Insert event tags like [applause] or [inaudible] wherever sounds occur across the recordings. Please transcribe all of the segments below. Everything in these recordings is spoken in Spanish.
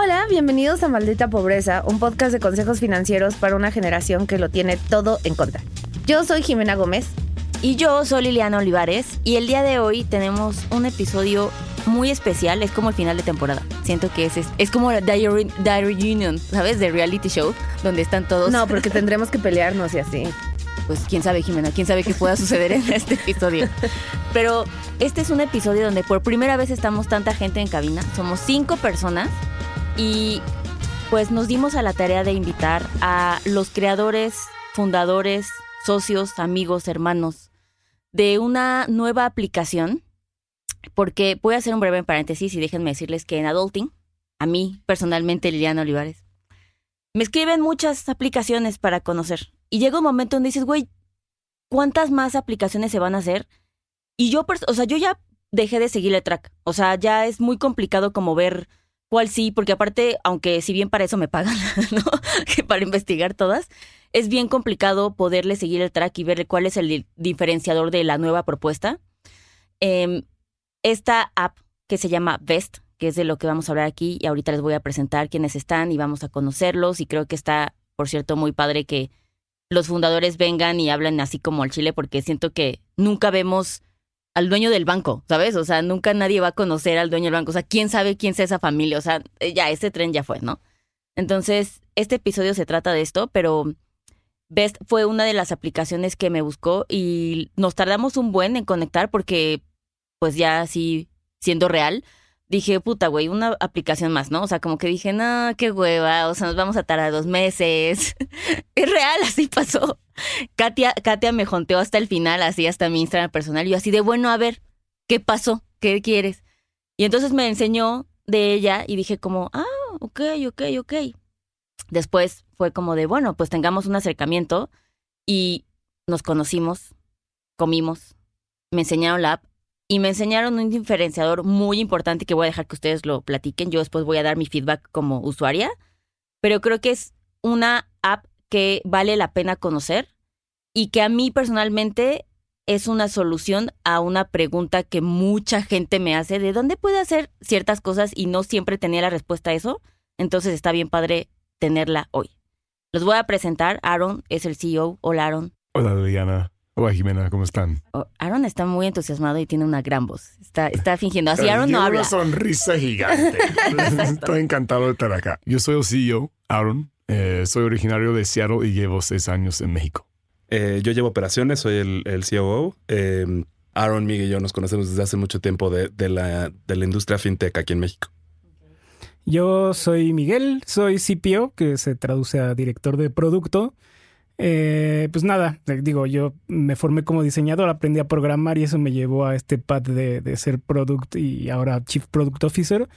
Hola, bienvenidos a Maldita Pobreza, un podcast de consejos financieros para una generación que lo tiene todo en contra. Yo soy Jimena Gómez. Y yo soy Liliana Olivares y el día de hoy tenemos un episodio muy especial, es como el final de temporada. Siento que es, es, es como la Diary, Diary Union, ¿sabes? De reality show, donde están todos... No, porque tendremos que pelearnos y así. Pues quién sabe, Jimena, quién sabe qué pueda suceder en este episodio. Pero este es un episodio donde por primera vez estamos tanta gente en cabina, somos cinco personas y pues nos dimos a la tarea de invitar a los creadores, fundadores, socios, amigos, hermanos de una nueva aplicación, porque voy a hacer un breve paréntesis y déjenme decirles que en Adulting, a mí personalmente, Liliana Olivares, me escriben muchas aplicaciones para conocer. Y llega un momento donde dices, güey, ¿cuántas más aplicaciones se van a hacer? Y yo, o sea, yo ya dejé de seguir el track. O sea, ya es muy complicado como ver cuál sí, porque aparte, aunque si bien para eso me pagan, [laughs] ¿no? que para investigar todas, es bien complicado poderle seguir el track y ver cuál es el diferenciador de la nueva propuesta. Em, esta app que se llama Best, que es de lo que vamos a hablar aquí, y ahorita les voy a presentar quiénes están y vamos a conocerlos. Y creo que está, por cierto, muy padre que los fundadores vengan y hablen así como al Chile, porque siento que nunca vemos al dueño del banco, ¿sabes? O sea, nunca nadie va a conocer al dueño del banco. O sea, ¿quién sabe quién es esa familia? O sea, ya, ese tren ya fue, ¿no? Entonces, este episodio se trata de esto, pero Best fue una de las aplicaciones que me buscó y nos tardamos un buen en conectar porque, pues ya así, siendo real, dije, puta, güey, una aplicación más, ¿no? O sea, como que dije, no, qué hueva, o sea, nos vamos a tardar dos meses. [laughs] es real, así pasó. Katia, Katia me jonteó hasta el final, así hasta mi Instagram personal, y yo así de, bueno, a ver, ¿qué pasó? ¿Qué quieres? Y entonces me enseñó de ella y dije como, ah, ok, ok, ok. Después fue como de, bueno, pues tengamos un acercamiento y nos conocimos, comimos, me enseñaron la app y me enseñaron un diferenciador muy importante que voy a dejar que ustedes lo platiquen. Yo después voy a dar mi feedback como usuaria, pero creo que es una app que vale la pena conocer y que a mí personalmente es una solución a una pregunta que mucha gente me hace de dónde puede hacer ciertas cosas y no siempre tenía la respuesta a eso. Entonces está bien padre tenerla hoy. Los voy a presentar. Aaron es el CEO. Hola, Aaron. Hola, Liliana. Hola, Jimena. ¿Cómo están? Oh, Aaron está muy entusiasmado y tiene una gran voz. Está, está fingiendo. Así Aaron no habla. una sonrisa gigante. [laughs] Estoy encantado de estar acá. Yo soy el CEO, Aaron. Eh, soy originario de Seattle y llevo seis años en México. Eh, yo llevo operaciones, soy el, el COO. Eh, Aaron, Miguel y yo nos conocemos desde hace mucho tiempo de, de, la, de la industria fintech aquí en México. Yo soy Miguel, soy CPO, que se traduce a director de producto. Eh, pues nada, digo, yo me formé como diseñador, aprendí a programar y eso me llevó a este pad de, de ser product y ahora chief product officer.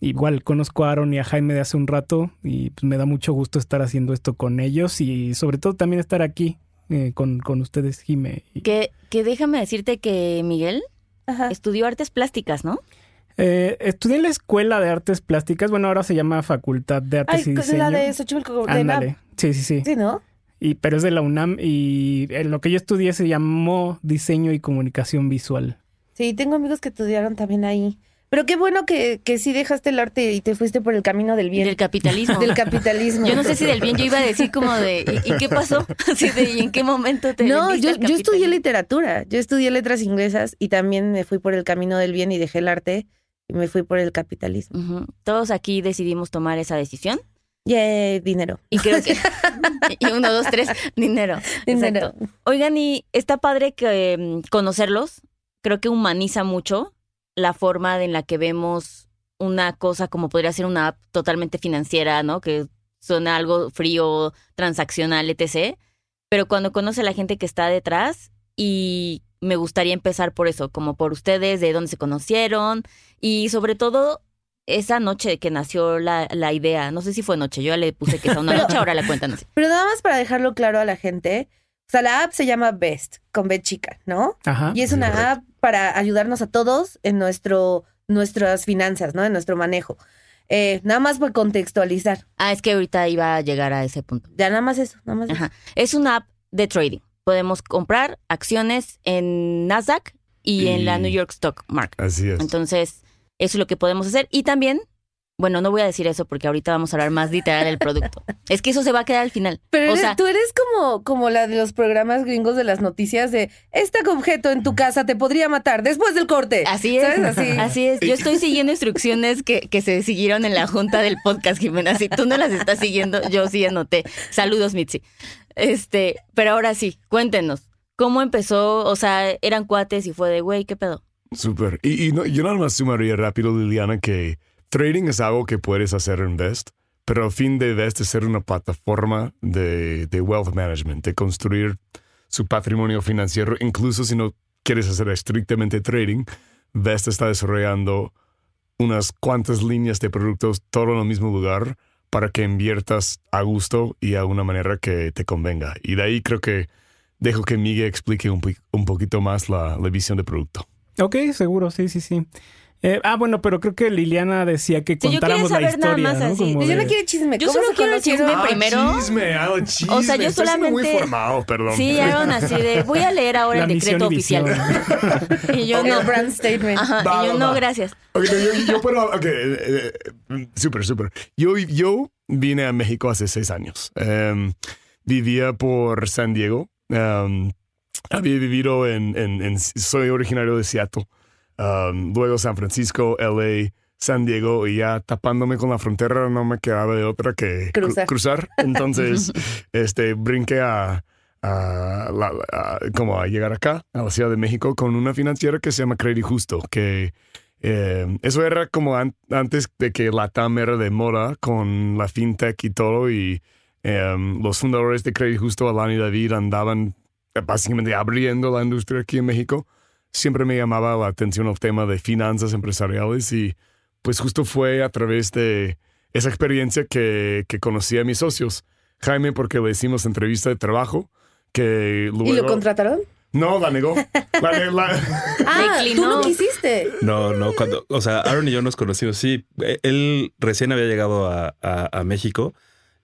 Igual conozco a Aaron y a Jaime de hace un rato y pues me da mucho gusto estar haciendo esto con ellos y sobre todo también estar aquí eh, con, con, ustedes, Jime. Que, que déjame decirte que Miguel estudió artes plásticas, ¿no? Eh, estudié en la Escuela de Artes Plásticas. Bueno, ahora se llama Facultad de Artes y Diseño. la de Xochimilco. Ándale. Sí, sí, sí. Sí, ¿no? Y, pero es de la UNAM y en lo que yo estudié se llamó Diseño y Comunicación Visual. Sí, tengo amigos que estudiaron también ahí. Pero qué bueno que, que sí dejaste el arte y te fuiste por el camino del bien. Del capitalismo. [laughs] del capitalismo. Yo no sé si del bien, yo iba a decir como de, ¿y, qué pasó? [laughs] Así de, ¿y en qué momento te No, yo, yo estudié literatura, yo estudié letras inglesas y también me fui por el camino del bien y dejé el arte y me fui por el capitalismo. Todos aquí decidimos tomar esa decisión. Yay, dinero. Y creo que. [laughs] y uno, dos, tres, dinero. Dinero. Oigan, y está padre que mm, conocerlos. Creo que humaniza mucho la forma en la que vemos una cosa como podría ser una app totalmente financiera, ¿no? Que suena algo frío, transaccional, etc. Pero cuando conoce a la gente que está detrás y me gustaría empezar por eso, como por ustedes, de dónde se conocieron y sobre todo esa noche que nació la, la idea. No sé si fue noche, yo ya le puse que es una noche, [laughs] ahora la cuenta, no sé. Pero nada más para dejarlo claro a la gente, o sea, la app se llama Best, con B chica, ¿no? Ajá. Y es una app para ayudarnos a todos en nuestro, nuestras finanzas, ¿no? En nuestro manejo. Eh, nada más por contextualizar. Ah, es que ahorita iba a llegar a ese punto. Ya nada más eso, nada más. Ajá. Es una app de trading podemos comprar acciones en Nasdaq y, en la New York Stock Market. Así es. Entonces, eso es lo que podemos hacer. Y también Bueno, no voy a decir eso porque ahorita vamos a hablar más literal del producto. [laughs] Es que eso se va a quedar al final. Pero o eres- sea, tú eres como, como la de los programas gringos de las noticias de este objeto en tu casa te podría matar después del corte. Así es. ¿Sabes? Así. [laughs] Así es. Yo estoy siguiendo instrucciones que, que se siguieron en la junta del podcast, Jimena. Si tú no las estás siguiendo, yo sí anoté. Saludos, Mitzi. Este, pero ahora sí, cuéntenos. ¿Cómo empezó? O sea, eran cuates y fue de, güey, ¿qué pedo? Súper. Y, no- yo nada más sumaría rápido, Liliana, que trading es algo que puedes hacer en Vest, pero el fin de Vest es ser una plataforma de, de wealth management, de construir su patrimonio financiero, incluso si no quieres hacer estrictamente trading, Vest está desarrollando unas cuantas líneas de productos, todo en el mismo lugar, para que inviertas a gusto y a una manera que te convenga. Y de ahí creo que dejo que Miguel explique un, un poquito más la, la visión de producto. Ok, seguro, sí, sí, sí. Eh, ah, bueno, pero creo que Liliana decía que Sí, yo contáramos la quería saber nada historia, más ¿no? así. Yo de- no quiero chisme. Yo ¿Cómo solo quiero chisme primero. chisme, ah, chisme. O sea, yo Estoy siendo muy solamente- formado, perdón. Sí, Aaron así de, voy a leer ahora La el decreto oficial. [laughs] y yo El no. brand statement. Ajá, Va, y yo va, no, va. gracias. Ok, no, yo, yo puedo. Ok, eh, eh, súper, súper. Yo, yo vine a México hace seis años. Em, vivía por San Diego. Em, había vivido en, en- en- Soy originario de Seattle. Em, luego San Francisco, LA, San Diego. Y ya tapándome con la frontera no me quedaba de otra que cru- Cruzar. Entonces, [laughs] este, brinqué a. a la- a- como a llegar acá, a la Ciudad de México, con una financiera que se llama Credit Justo, que eh, eso era como an- antes de que la TAM era de moda con la fintech y todo y eh, los fundadores de Credit Justo, Alan y David, andaban básicamente abriendo la industria aquí en México. Siempre me llamaba la atención el tema de finanzas empresariales y pues justo fue a través de esa experiencia que, que conocí a mis socios. Jaime, porque le hicimos entrevista de trabajo, que luego... ¿Y lo contrataron? No, la negó. La ne- la- [laughs] Ah, tú no quisiste. No, no, cuando, o sea, Aaron y yo nos conocimos, sí, eh, él recién había llegado a, a- a México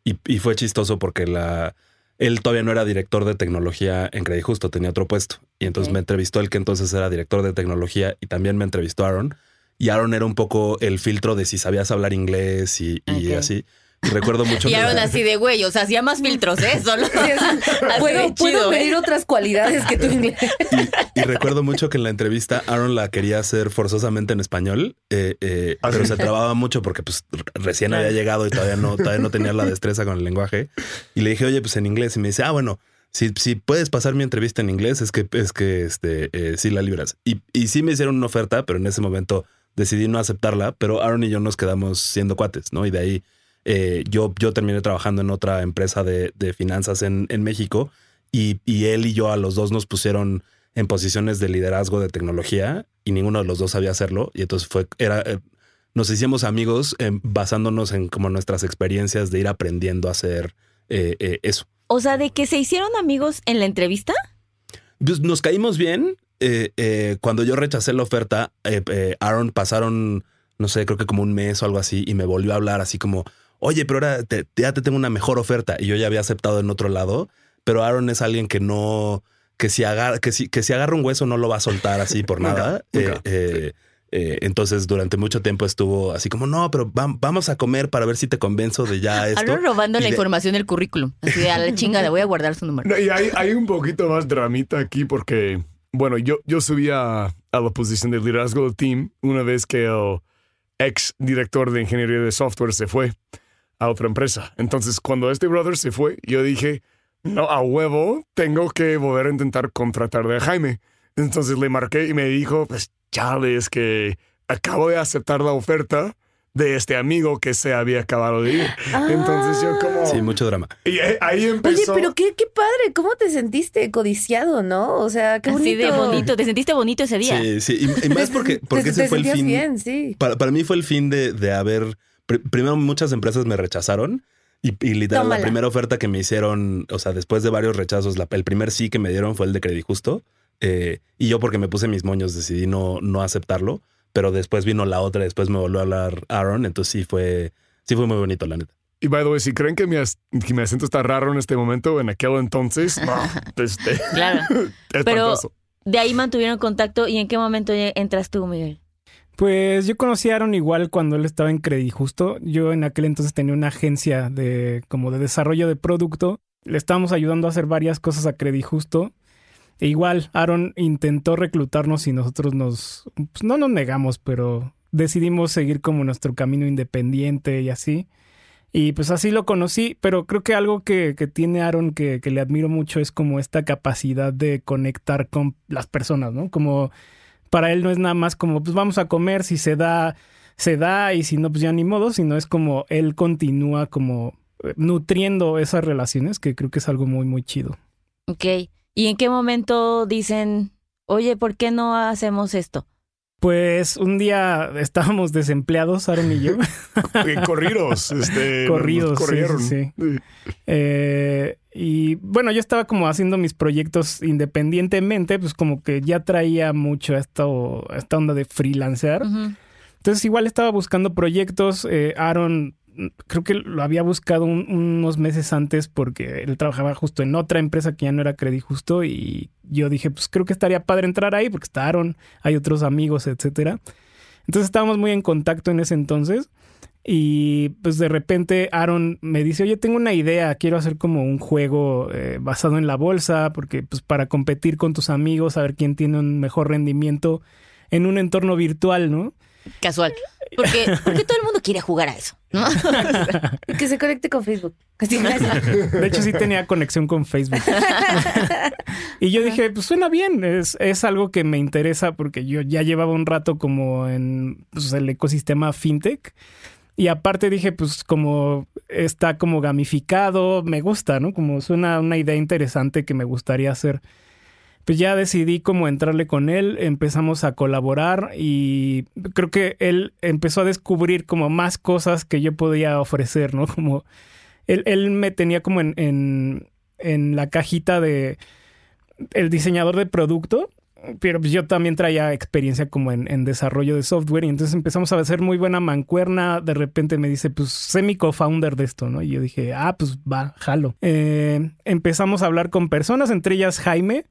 y, y fue chistoso porque la, él todavía no era director de tecnología en Credit Justo, tenía otro puesto. Y entonces me entrevistó el que entonces era director de tecnología y también me entrevistó Aaron. Y Aaron era un poco el filtro de si sabías hablar inglés y, así. Recuerdo mucho Y Aaron así de, güey, o sea, hacía más filtros, ¿eh? [laughs] Solo. Sí, [laughs] puedo puedo ¿eh? medir otras cualidades que tu [laughs] inglés. Y, y recuerdo mucho que en la entrevista Aaron la quería hacer forzosamente en español, eh, eh, ¿Ah, pero sí? se trababa mucho porque pues recién había llegado y todavía no, todavía no tenía la destreza con el lenguaje. Y le dije, oye, pues en inglés. Y me dice, ah, bueno, si, si puedes pasar mi entrevista en inglés, es que, es que este, eh, sí la libras. Y, y sí me hicieron una oferta, pero en ese momento decidí no aceptarla, pero Aaron y yo nos quedamos siendo cuates, ¿no? Y de ahí eh, yo, yo terminé trabajando en otra empresa de, de finanzas en, en México y, y él y yo a los dos nos pusieron en posiciones de liderazgo de tecnología y ninguno de los dos sabía hacerlo. Y entonces fue, era, eh, nos hicimos amigos eh, basándonos en como nuestras experiencias de ir aprendiendo a hacer eh, eso. O sea, de que se hicieron amigos en la entrevista. Pues nos caímos bien. cuando yo rechacé la oferta, Aaron pasaron, no sé, creo que como un mes o algo así, y me volvió a hablar así como, oye, pero ahora te- ya te tengo una mejor oferta. Y yo ya había aceptado en otro lado, pero Aaron es alguien que no, que si agarra, que si, que si agarra un hueso no lo va a soltar así por nada. nunca. Eh, eh, eh, entonces durante mucho tiempo estuvo así como, no, pero vam- vamos a comer para ver si te convenzo de ya esto. Aaron robando Y la de- información del currículum. Así de a la chingada, voy a guardar su número. No, y hay, hay un poquito más dramita aquí porque, bueno, yo, yo subí a, a la posición de liderazgo del team una vez que el ex director de ingeniería de software se fue a otra empresa. Entonces, cuando este brother se fue, yo dije, no, a huevo, tengo que volver a intentar contratar a Jaime. Entonces le marqué y me dijo, pues, chale, es que acabo de aceptar la oferta de este amigo que se había acabado de ir. Entonces yo como... Sí, mucho drama. Y ahí- ahí Oye, empezó... pero qué, qué padre, ¿cómo te sentiste codiciado, no? O sea, qué bonito. Así de bonito. ¿Te sentiste bonito ese día? Sí, sí. Y, y más porque, [laughs] porque te, ese te fue el fin. bien, sí. Para, para mí fue el fin de, de haber. Pr- primero, muchas empresas me rechazaron. Y, y literal, Tómala. la primera oferta que me hicieron, o sea, después de varios rechazos, la- el primer sí que me dieron fue el de Credit Justo. Eh, y yo, porque me puse mis moños, decidí no, no aceptarlo. Pero después vino la otra, después me volvió a hablar Aaron. Entonces sí fue, sí fue muy bonito, la neta. Y by the way, si creen que mi, as- que mi acento está raro en este momento, en aquel entonces, no, [laughs] este, Claro. [laughs] es Pero de ahí mantuvieron contacto. ¿Y en qué momento entras tú, Miguel? Pues yo conocí a Aaron igual cuando él estaba en Credijusto. Yo en aquel entonces tenía una agencia de como de desarrollo de producto. Le estábamos ayudando a hacer varias cosas a Credijusto. E igual, Aaron intentó reclutarnos y nosotros nos, pues no nos negamos, pero decidimos seguir como nuestro camino independiente y así. Y pues así lo conocí, pero creo que algo que, que tiene Aaron que, que, le admiro mucho es como esta capacidad de conectar con las personas, ¿no? Como para él no es nada más como, pues vamos a comer, si se da, se da, y si no, pues ya ni modo, sino es como él continúa como eh, nutriendo esas relaciones, que creo que es algo muy, muy chido. Ok. ¿Y en qué momento dicen, oye, ¿por qué no hacemos esto? Pues un día estábamos desempleados, Aaron y yo. [laughs] corridos, este, corridos, corrieron. Sí, sí. Eh, y bueno, yo estaba como haciendo mis proyectos independientemente, pues como que ya traía mucho esta, esta onda de freelancear. Uh -huh. Entonces igual estaba buscando proyectos. Eh, Aaron creo que lo había buscado un, unos meses antes porque él trabajaba justo en otra empresa que ya no era Credit Justo y yo dije, pues creo que estaría padre entrar ahí porque está Aaron, hay otros amigos, etcétera. Entonces estábamos muy en contacto en ese entonces y pues de repente Aaron me dice, oye, tengo una idea, quiero hacer como un juego eh, basado en la bolsa porque pues para competir con tus amigos, a ver quién tiene un mejor rendimiento en un entorno virtual, ¿no? Casual. Porque, porque todo el mundo quiere jugar a eso, ¿no? [laughs] que se conecte con Facebook. De hecho, sí tenía conexión con Facebook. y yo dije, pues suena bien, es, es algo que me interesa porque yo ya llevaba un rato como en pues, el ecosistema fintech. Y aparte dije, pues como está como gamificado, me gusta, ¿no? Como suena una idea interesante que me gustaría hacer pues ya decidí como entrarle con él, empezamos a colaborar y creo que él empezó a descubrir como más cosas que yo podía ofrecer, ¿no? [laughs] Como él, él me tenía como en, en, la cajita de el diseñador de producto, pero pues yo también traía experiencia como en, en, desarrollo de software y entonces empezamos a hacer muy buena mancuerna. De repente me dice, pues sé mi co-founder de esto, ¿no? Y yo dije, ah, pues va, jalo. Eh, empezamos a hablar con personas, entre ellas Jaime.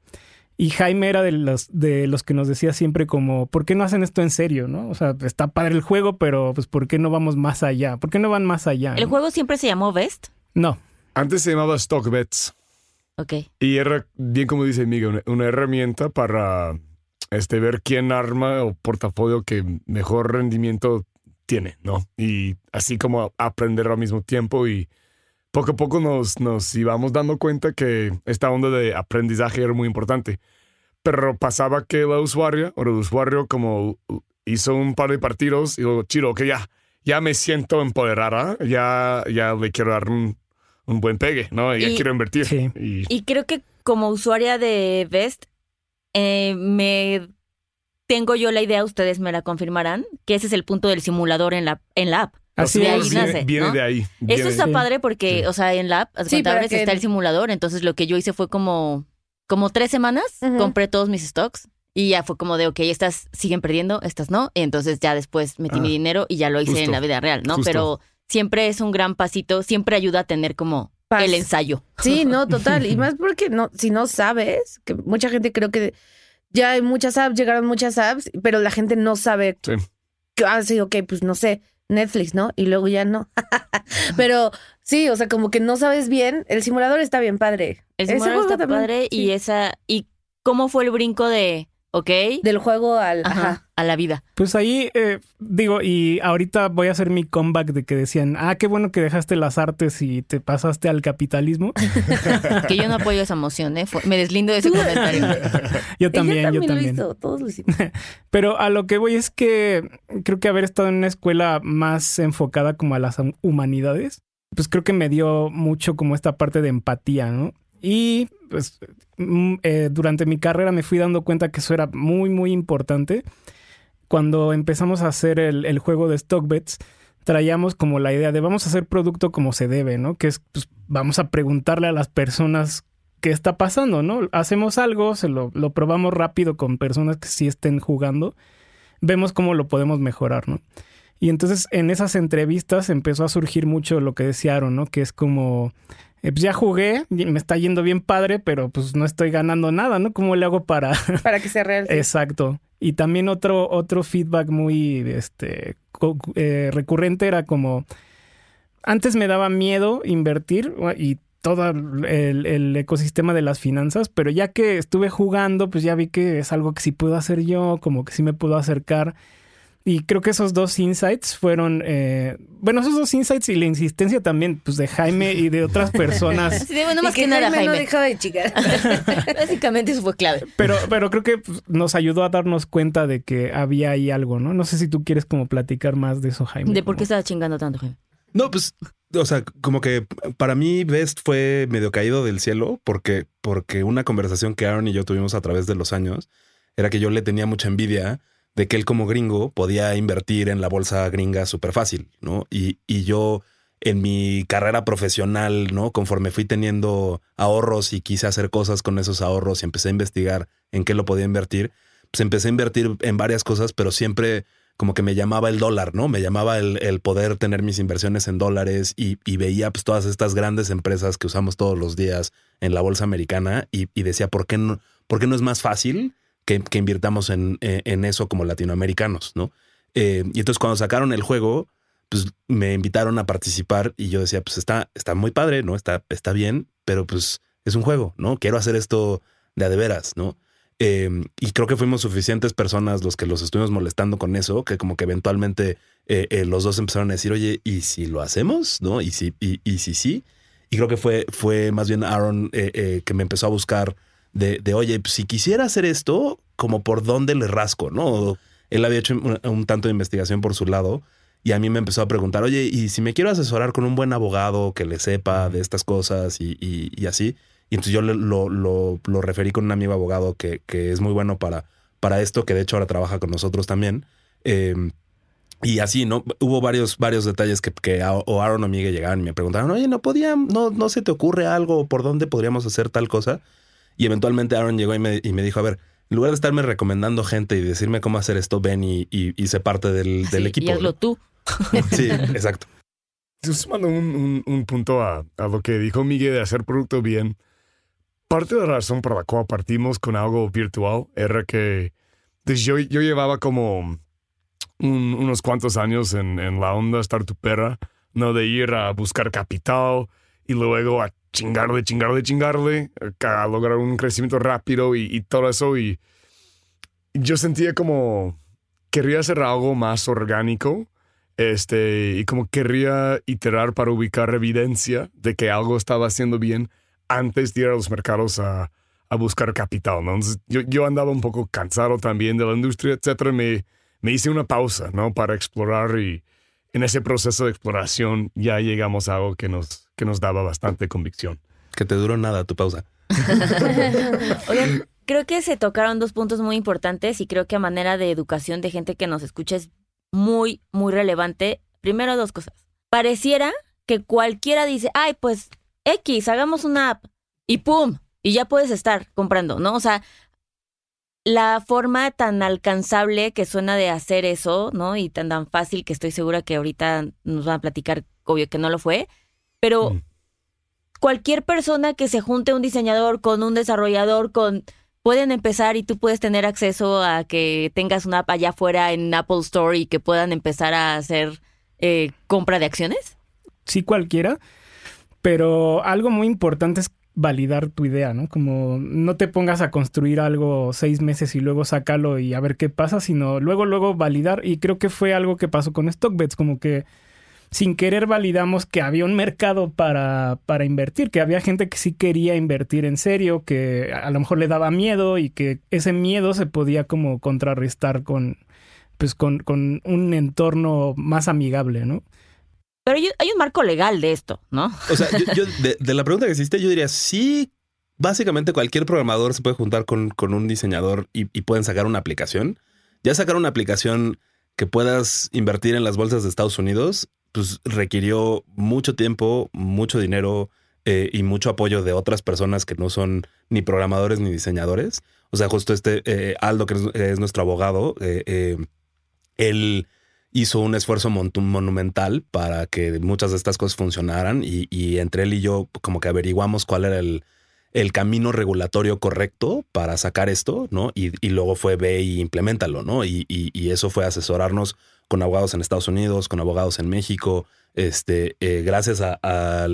Y Jaime era de los, de los que nos decía siempre como, ¿por qué no hacen esto en serio? ¿no? O sea, está padre el juego, pero pues ¿por qué no vamos más allá? ¿Por qué no van más allá? ¿El ¿no? juego siempre se llamó Best? No. Antes se llamaba Stock Bets. Ok. Y era, bien como dice Miguel, una, una herramienta para este, ver quién arma o portafolio que mejor rendimiento tiene, ¿no? Y así como aprender al mismo tiempo y poco a poco nos, nos íbamos dando cuenta que esta onda de aprendizaje era muy importante. Pero pasaba que la usuaria o el usuario como hizo un par de partidos y luego, chiro, que ya, ya me siento empoderada, ya, ya le quiero dar un, un buen pegue, ¿no? Ya Y- quiero invertir. Sí. Y, Y creo que como usuaria de Best, eh, me tengo yo la idea, ustedes me la confirmarán, que ese es el punto del simulador en la, en la app. Así de ahí es. viene, nace, viene ¿no? de ahí. viene Eso está padre porque, Sí. o sea, en la app, Sí, abres, que- está el simulador, entonces lo que yo hice fue como, como tres semanas, compré todos mis stocks y ya fue como de, ok, estas siguen perdiendo, estas no, y entonces ya después metí Ah, mi dinero y ya lo hice justo, en la vida real, ¿no? justo. Pero siempre es un gran pasito, siempre ayuda a tener como Paz. el ensayo. Sí, [laughs] no, total. Y más porque no, si no sabes, que mucha gente creo que ya hay muchas apps, llegaron muchas apps, pero la gente no sabe Sí. que, ah, sí, ok, pues no sé, Netflix, ¿no? Y luego ya no. [laughs] pero sí, o sea, como que no sabes bien, el simulador está bien padre. El simulador está también, padre y esa, y cómo fue el brinco de, ok, Del juego al... ajá, Ajá. a la vida. Pues ahí, eh, digo, y ahorita voy a hacer mi comeback de que decían, ah, qué bueno que dejaste las artes y te pasaste al capitalismo. [laughs] Que yo no apoyo esa emoción, ¿eh? Me deslindo de ese [laughs] comentario. Yo también, Ella yo también, también. lo hizo, todos lo hicimos. [laughs] Pero a lo que voy es que creo que haber estado en una escuela más enfocada como a las hum- humanidades, pues creo que me dio mucho como esta parte de empatía, ¿no? Y pues mm, eh, durante mi carrera me fui dando cuenta que eso era muy, muy importante. Cuando empezamos a hacer el, el juego de Stockbets, traíamos como la idea de vamos a hacer producto como se debe, ¿no? Que es, pues, vamos a preguntarle a las personas qué está pasando, ¿no? Hacemos algo, se lo, lo probamos rápido con personas que sí estén jugando, vemos cómo lo podemos mejorar, ¿no? Y entonces en esas entrevistas empezó a surgir mucho lo que decía Aaron, ¿no? Que es como, pues ya jugué, me está yendo bien padre, pero pues no estoy ganando nada, ¿no? ¿Cómo le hago para...? [laughs] Para que sea real. Exacto. Y también otro, otro feedback muy este, eh, recurrente era como, antes me daba miedo invertir y todo el, el, ecosistema de las finanzas, pero ya que estuve jugando, pues ya vi que es algo que sí puedo hacer yo, como que sí me puedo acercar. Y creo que esos dos insights fueron, eh, bueno, esos dos insights y la insistencia también, pues de Jaime y de otras [laughs] personas. Sí, bueno, más que, nada Jaime, no dejaba de chicar. [laughs] Básicamente eso fue clave. Pero, pero creo que pues, nos ayudó a darnos cuenta de que había ahí algo, ¿no? No sé si tú quieres como platicar más de eso, Jaime. ¿De por qué estaba chingando tanto, Jaime? No, pues, o sea, como que para mí Best fue medio caído del cielo porque, porque una conversación que Aaron y yo tuvimos a través de los años era que yo le tenía mucha envidia de que él como gringo podía invertir en la bolsa gringa súper fácil, ¿no? Y, y yo en mi carrera profesional, ¿no? Conforme fui teniendo ahorros y quise hacer cosas con esos ahorros y empecé a investigar en qué lo podía invertir, pues empecé a invertir en varias cosas, pero siempre como que me llamaba el dólar, ¿no? Me llamaba el, poder tener mis inversiones en dólares y, veía pues todas estas grandes empresas que usamos todos los días en la bolsa americana y, decía, ¿por qué, no, ¿por qué no es más fácil que, invirtamos en, en, eso como latinoamericanos, ¿no? Eh, y entonces cuando sacaron el juego, pues me invitaron a participar y yo decía, pues está, está muy padre, ¿no? Está, está bien, pero pues es un juego, ¿no? Quiero hacer esto de a de veras, ¿no? Em, y creo que fuimos suficientes personas los que los estuvimos molestando con eso, que como que eventualmente eh, eh, los dos empezaron a decir, oye, ¿y si lo hacemos? ¿No? ¿Y si, y, si sí? Y creo que fue, fue más bien Aaron eh, que me empezó a buscar de, de, oye, pues, si quisiera hacer esto, como por dónde le rasco, ¿no? Él había hecho un, tanto de investigación por su lado y a mí me empezó a preguntar, oye, ¿y si me quiero asesorar con un buen abogado que le sepa de estas cosas y, y así? Y entonces yo lo, lo, lo referí con un amigo abogado que, que, es muy bueno para, para esto, que de hecho ahora trabaja con nosotros también. Em, y así, ¿no? Hubo varios, varios detalles que, que o Aaron o Miguel llegaban y me preguntaron, oye, ¿no podía, no, no se te ocurre algo por dónde podríamos hacer tal cosa? Y eventualmente Aaron llegó y me, y me dijo, a ver, en lugar de estarme recomendando gente y decirme cómo hacer esto, ven y, y, sé parte del, del equipo. Y hazlo tú. [laughs] Sí, exacto. Sumando un, un, un punto a, a, lo que dijo Miguel de hacer producto bien, parte de la razón por la cual partimos con algo virtual era que pues, yo, yo llevaba como unos cuantos años en, en la onda perra, ¿no? De ir a buscar capital y luego a chingarle, chingarle, chingarle, a lograr un crecimiento rápido y, y todo eso. Y yo sentía como quería hacer algo más orgánico este, y como quería iterar para ubicar evidencia de que algo estaba haciendo bien antes de ir a los mercados a, a buscar capital, ¿no? Yo, yo, andaba un poco cansado también de la industria, etcétera. Me, me hice una pausa, ¿no? Para explorar y en ese proceso de exploración ya llegamos a algo que nos, que nos daba bastante convicción. Que te duró nada tu pausa. [laughs] Oigan, creo que se tocaron dos puntos muy importantes y creo que a manera de educación de gente que nos escucha es muy, muy relevante. Primero, dos cosas. Pareciera que cualquiera dice, ay, pues X, hagamos una app y ¡pum! Y ya puedes estar comprando, ¿no? O sea, la forma tan alcanzable que suena de hacer eso, ¿no? Y tan, tan fácil que estoy segura que ahorita nos van a platicar, obvio que no lo fue, pero mm. cualquier persona que se junte un diseñador con un desarrollador, con pueden empezar y tú puedes tener acceso a que tengas una app allá afuera en Apple Store y que puedan empezar a hacer eh, compra de acciones? Sí, cualquiera. Pero algo muy importante es validar tu idea, ¿no? Como no te pongas a construir algo seis meses y luego sácalo y a ver qué pasa, sino luego, luego validar. Y creo que fue algo que pasó con StockBets, como que sin querer validamos que había un mercado para, para invertir, que había gente que sí quería invertir en serio, que a lo mejor le daba miedo y que ese miedo se podía como contrarrestar con, pues con, con un entorno más amigable, ¿no? Pero hay un marco legal de esto, ¿no? O sea, yo, [laughs] de, la pregunta que hiciste, yo diría, sí, básicamente cualquier programador se puede juntar con, con un diseñador y, pueden sacar una aplicación. Ya sacar una aplicación que puedas invertir en las bolsas de Estados Unidos, pues requirió mucho tiempo, mucho dinero eh, y mucho apoyo de otras personas que no son ni programadores ni diseñadores. O sea, justo este eh, Aldo, que es, nuestro abogado, eh, él hizo un esfuerzo monumental para que muchas de estas cosas funcionaran y, entre él y yo como que averiguamos cuál era el, el camino regulatorio correcto para sacar esto, ¿no? Y, luego fue ve y implementalo, ¿no? Y, y, y, eso fue asesorarnos con abogados en Estados Unidos, con abogados en México, este, eh, gracias a,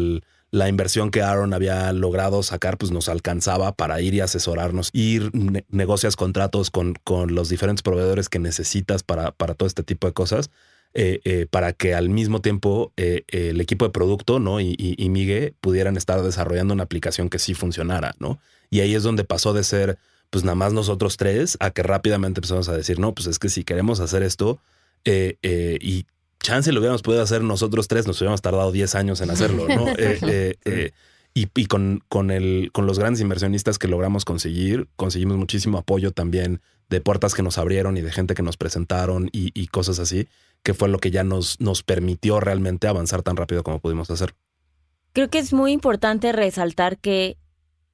la inversión que Aaron había logrado sacar, pues nos alcanzaba para ir y asesorarnos, ir, ne negocias contratos con, con los diferentes proveedores que necesitas para, para todo este tipo de cosas. Eh, eh, para que al mismo tiempo el equipo de producto ¿no? y, y, y, Migue pudieran estar desarrollando una aplicación que sí funcionara, ¿no? Y ahí es donde pasó de ser pues nada más nosotros tres a que rápidamente empezamos a decir, no, pues es que si queremos hacer esto y chance lo hubiéramos podido hacer nosotros tres, nos hubiéramos tardado 10 años en hacerlo, ¿no? [laughs] y, y con, con, el, con los grandes inversionistas que logramos conseguir, conseguimos muchísimo apoyo también de puertas que nos abrieron y de gente que nos presentaron y, y cosas así que fue lo que ya nos, nos permitió realmente avanzar tan rápido como pudimos hacer. Creo que es muy importante resaltar que,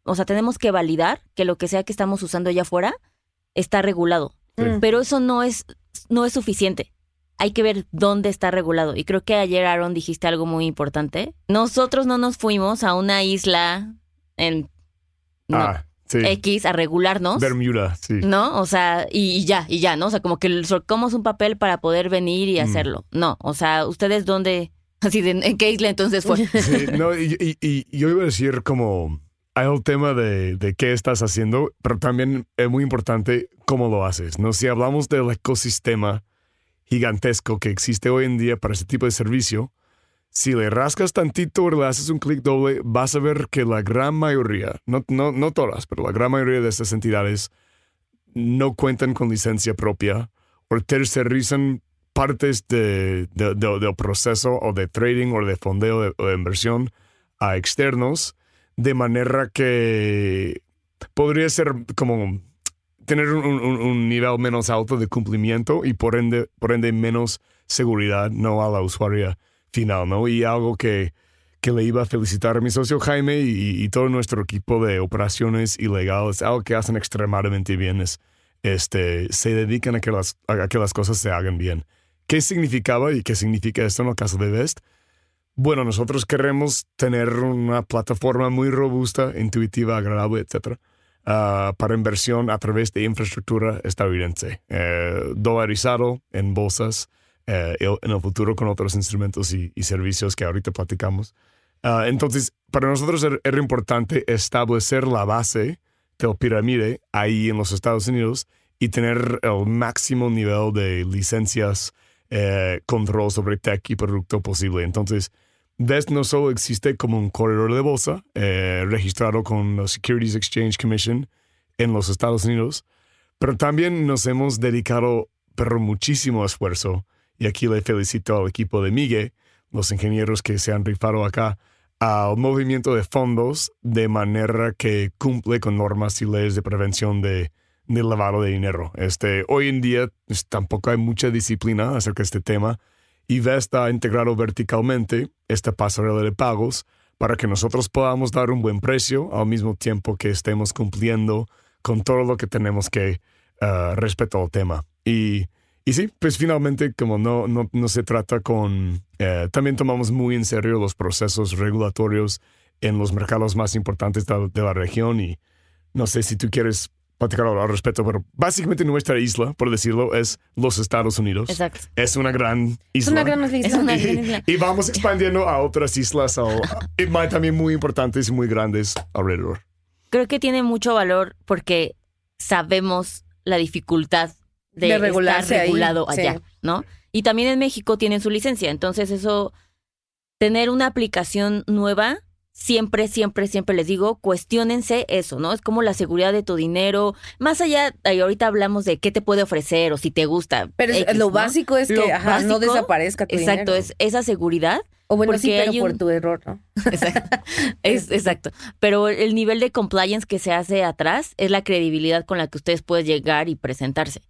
o sea, tenemos que validar que lo que sea que estamos usando allá afuera está regulado. Sí. Pero eso no es, no es suficiente. Hay que ver dónde está regulado. Y creo que ayer, Aaron, dijiste algo muy importante. Nosotros no nos fuimos a una isla en... No, ah. Sí. X a regularnos. Bermuda, sí. ¿No? O sea, y, y, ya, y ya, ¿no? O sea, como que solcamos un papel para poder venir y hacerlo. Mm. No, o sea, ¿ustedes dónde? Así de, ¿en qué isla entonces fue? Sí, no, y, y, y, yo iba a decir como, hay el tema de, de qué estás haciendo, pero también es muy importante cómo lo haces, ¿no? Si hablamos del ecosistema gigantesco que existe hoy en día para ese tipo de servicio, si le rascas tantito o le haces un clic doble, vas a ver que la gran mayoría, no, no, no todas, pero la gran mayoría de estas entidades no cuentan con licencia propia o tercerizan partes de, de, de, del proceso o de trading o de fondeo de, o de inversión a externos, de manera que podría ser como tener un, un, un, nivel menos alto de cumplimiento y por ende, por ende menos seguridad no a la usuaria final, ¿no? Y algo que, que le iba a felicitar a mi socio Jaime y, y, todo nuestro equipo de operaciones ilegales, algo que hacen extremadamente bien es, este, se dedican a que, las, a que las cosas se hagan bien. ¿Qué significaba y qué significa esto en el caso de Vest? Bueno, nosotros queremos tener una plataforma muy robusta, intuitiva, agradable, etc. Uh, para inversión a través de infraestructura estadounidense, eh, dolarizado en bolsas, eh, en el futuro con otros instrumentos y, y servicios que ahorita platicamos. Uh, entonces, para nosotros era, era, importante establecer la base del pirámide ahí en los Estados Unidos y tener el máximo nivel de licencias, eh, control sobre tech y producto posible. Entonces, Vest no solo existe como un corredor de bolsa eh, registrado con la Securities Exchange Commission en los Estados Unidos, pero también nos hemos dedicado pero muchísimo esfuerzo y aquí le felicito al equipo de Migue, los ingenieros que se han rifado acá, al movimiento de fondos de manera que cumple con normas y leyes de prevención de, de lavado de dinero. Este, hoy en día pues, tampoco hay mucha disciplina acerca de este tema y VEST ha integrado verticalmente esta pasarela de pagos para que nosotros podamos dar un buen precio al mismo tiempo que estemos cumpliendo con todo lo que tenemos que uh, respecto al tema. Y y sí, pues finalmente como no, no, no se trata con... Eh, también tomamos muy en serio los procesos regulatorios en los mercados más importantes de la región y no sé si tú quieres platicar al respecto, pero básicamente nuestra isla, por decirlo, es los Estados Unidos. Exacto. Es una gran isla. Es una gran isla. Es una y, gran isla. y vamos expandiendo a otras islas al, y también muy importantes y muy grandes alrededor. Creo que tiene mucho valor porque sabemos la dificultad de, de regularse estar regulado ahí. allá, sí. ¿no? Y también en México tienen su licencia, entonces eso, tener una aplicación nueva, siempre, siempre, siempre les digo, cuestionense eso, ¿no? Es como la seguridad de tu dinero, más allá, ahorita hablamos de qué te puede ofrecer o si te gusta. Pero X, lo ¿no? básico es que no desaparezca tu Exacto, dinero. es esa seguridad. O bueno, porque sí, pero hay por un- tu error, ¿no? [laughs] Exacto. Es, exacto. Pero el nivel de compliance que se hace atrás es la credibilidad con la que ustedes pueden llegar y presentarse.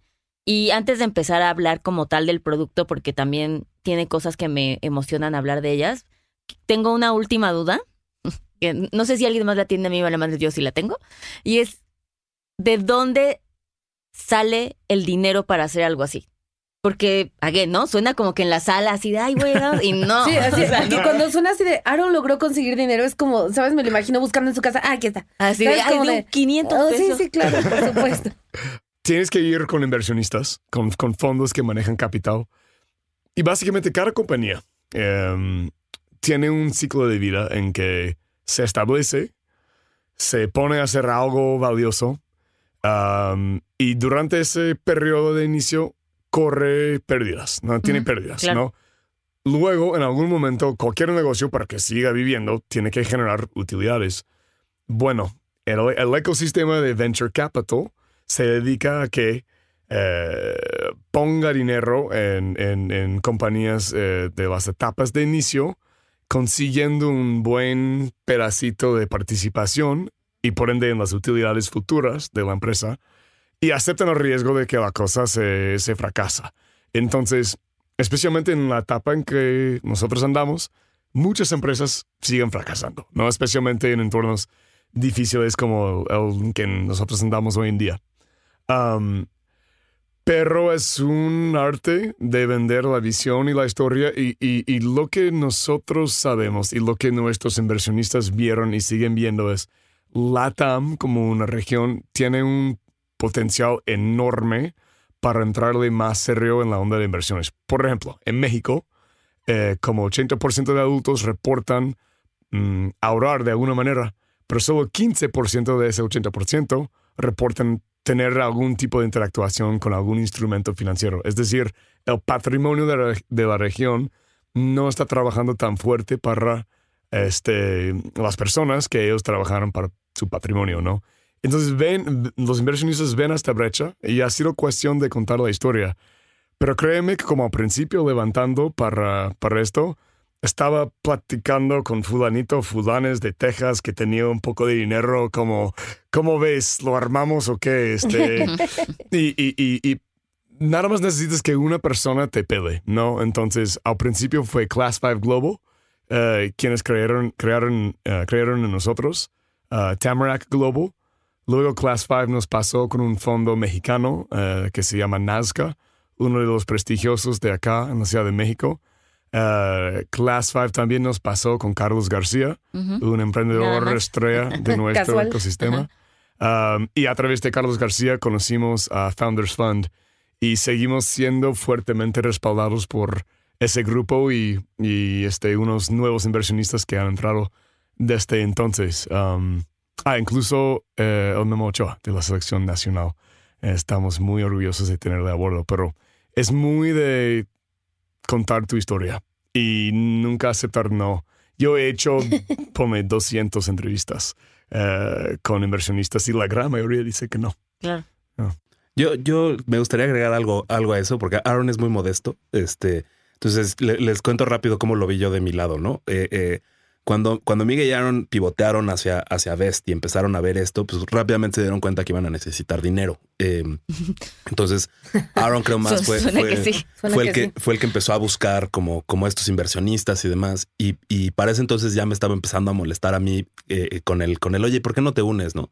Y antes de empezar a hablar como tal del producto, porque también tiene cosas que me emocionan hablar de ellas, tengo una última duda, que no sé si alguien más la tiene, a mí vale madre, yo sí la tengo, y es, ¿de dónde sale el dinero para hacer algo así? Porque, again, ¿no? Suena como que en la sala así de, ay, güey, [laughs] [laughs] y no. Sí, así, O sea, y cuando suena así de Aaron logró conseguir dinero, es como, ¿sabes? Me lo imagino buscando en su casa. Ah, aquí está. Así de, Como de un 500 Oh, sí, pesos. sí, claro, por [laughs] supuesto. Tienes que ir con inversionistas, con, con fondos que manejan capital. Y básicamente cada compañía em, tiene un ciclo de vida en que se establece, se pone a hacer algo valioso am, y durante ese periodo de inicio corre pérdidas, no tiene pérdidas, claro. ¿no? Luego, en algún momento, cualquier negocio para que siga viviendo tiene que generar utilidades. Bueno, el, el ecosistema de venture capital se dedica a que eh, ponga dinero en, en- en compañías eh, de las etapas de inicio, consiguiendo un buen pedacito de participación y por ende en las utilidades futuras de la empresa y aceptan el riesgo de que la cosa se, fracasa. Entonces, especialmente en la etapa en que nosotros andamos, muchas empresas siguen fracasando, ¿no? Especialmente en entornos difíciles como el que nosotros andamos hoy en día. Pero es un arte de vender la visión y la historia y, lo que nosotros sabemos y lo que nuestros inversionistas vieron y siguen viendo es LATAM como una región tiene un potencial enorme para entrarle más serio en la onda de inversiones. Por ejemplo, en México, eh, como 80% de adultos reportan mm, ahorrar de alguna manera, pero solo 15% de ese 80% reportan tener algún tipo de interactuación con algún instrumento financiero. Es decir, el patrimonio de la, de la región no está trabajando tan fuerte para este, las personas que ellos trabajaron para su patrimonio, ¿no? Entonces ven, los inversionistas ven esta brecha y ha sido cuestión de contar la historia. Pero créeme que como al principio levantando para, para esto, estaba platicando con fulanito, fulanes de Texas que tenía un poco de dinero, como, ¿cómo ves? ¿Lo armamos o qué? Este, [laughs] y, y, y, y nada más necesitas que una persona te pele, ¿no? Entonces, al principio fue Class 5 Global, eh, quienes crearon, crearon, eh, crearon en nosotros, uh, Tamarack Global. Luego Class 5 nos pasó con un fondo mexicano que se llama Nazca, uno de los prestigiosos de acá en la Ciudad de México. Eh, Class 5 también nos pasó con Carlos García, Ujú. un Nada emprendedor estrella de [laughs] nuestro ecosistema. Um, y a través de Carlos García conocimos a Founders Fund y seguimos siendo fuertemente respaldados por ese grupo y, y, este, unos nuevos inversionistas que han entrado desde entonces. Um, ah, incluso eh, el Memo Ochoa de la selección nacional. Estamos muy orgullosos de tenerle a bordo, pero es muy de contar tu historia y nunca aceptar no. Yo he hecho, [laughs] ponme 200 entrevistas eh, con inversionistas y la gran mayoría dice que no. Claro. Yo, yo me gustaría agregar algo, algo a eso, porque Aaron es muy modesto. Este, entonces le- les cuento rápido cómo lo vi yo de mi lado, ¿no? Eh, eh, cuando, cuando Miguel y Aaron pivotearon hacia, hacia Vest y empezaron a ver esto, pues rápidamente se dieron cuenta que iban a necesitar dinero. Eh, [laughs] entonces, Aaron creo más fue, fue- sí. El que que, fue el que empezó a buscar como, como estos inversionistas y demás. Y, y para ese entonces ya me estaba empezando a molestar a mí eh, con el, con el, oye, ¿por qué no te unes? No.